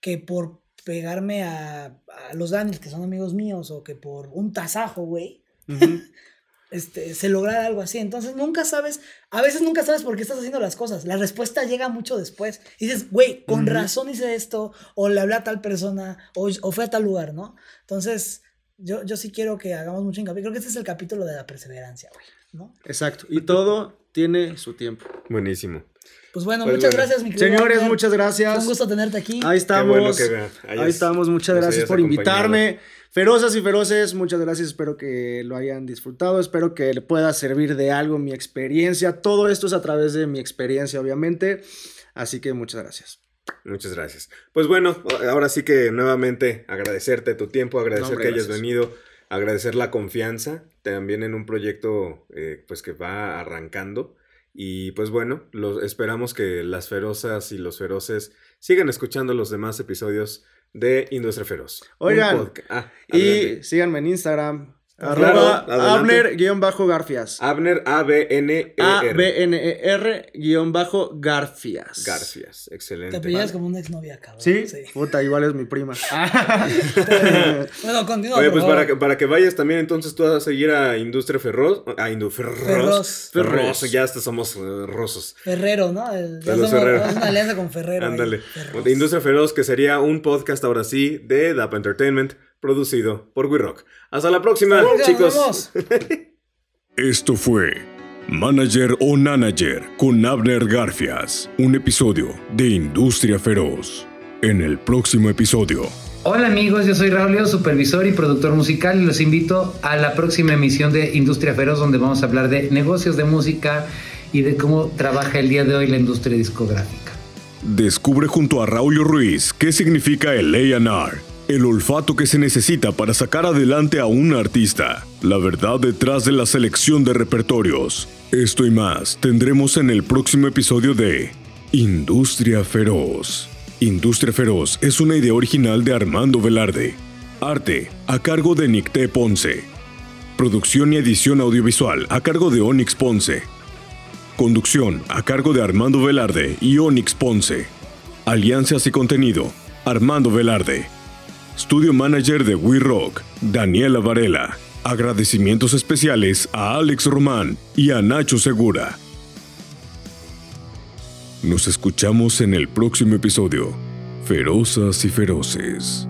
que por pegarme a, a los Daniels, que son amigos míos, o que por un tasajo, güey, este, se lograra algo así. Entonces nunca sabes, a veces nunca sabes por qué estás haciendo las cosas. La respuesta llega mucho después. Y dices, güey, con razón hice esto, o le hablé a tal persona, o, o fue a tal lugar, ¿no? Entonces, yo, yo sí quiero que hagamos mucho hincapié. Creo que este es el capítulo de la perseverancia, güey, ¿no? Exacto. Y todo tiene su tiempo. Buenísimo. Pues bueno, pues muchas gracias, mi querido. Señores, muchas gracias. un gusto tenerte aquí. Ahí estamos. Ahí estamos. Muchas gracias por invitarme. Ferozas y feroces, muchas gracias. Espero que lo hayan disfrutado. Espero que le pueda servir de algo mi experiencia. Todo esto es a través de mi experiencia, obviamente. Así que muchas gracias. Muchas gracias. Pues bueno, ahora sí que nuevamente agradecerte tu tiempo, agradecer que hayas venido, agradecer la confianza también en un proyecto eh, pues que va arrancando. Y pues bueno, los, esperamos que las ferozas y los feroces sigan escuchando los demás episodios de Industria Feroz. Oigan, ah, y síganme en Instagram, Arroba Abner-Garfias. Abner, A-B-N-E-R. A-B-N-E-R-Garfias. Garfias, excelente. Te apellidas como una exnovia, cabrón. ¿Sí? ¿Sí? Puta, igual es mi prima. bueno, continúa. Oye, pues para que, para que vayas también, entonces tú vas a seguir a Industria Ferroz. A Industria Ferroz. Ferroz. Ya hasta somos uh, rosos. Ferrero, ¿no? El, ya somos, una alianza con Ferrero. Ándale. Industria Feroz, que sería un podcast ahora sí de DAP Entertainment producido por We Rock. Hasta la próxima, chicos. Esto fue Manager o Nanager con Abner Garfias, un episodio de Industria Feroz. En el próximo episodio. Hola amigos, yo soy Raúl, supervisor y productor musical y los invito a la próxima emisión de Industria Feroz donde vamos a hablar de negocios de música y de cómo trabaja el día de hoy la industria discográfica. Descubre junto a Raúl Ruiz qué significa el A&R el olfato que se necesita para sacar adelante a un artista, la verdad detrás de la selección de repertorios. Esto y más tendremos en el próximo episodio de Industria Feroz. Industria Feroz es una idea original de Armando Velarde. Arte a cargo de Nicté Ponce. Producción y edición audiovisual a cargo de Onyx Ponce. Conducción a cargo de Armando Velarde y Onyx Ponce. Alianzas y contenido, Armando Velarde. Studio Manager de We Rock, Daniela Varela. Agradecimientos especiales a Alex Román y a Nacho Segura. Nos escuchamos en el próximo episodio. Ferozas y feroces.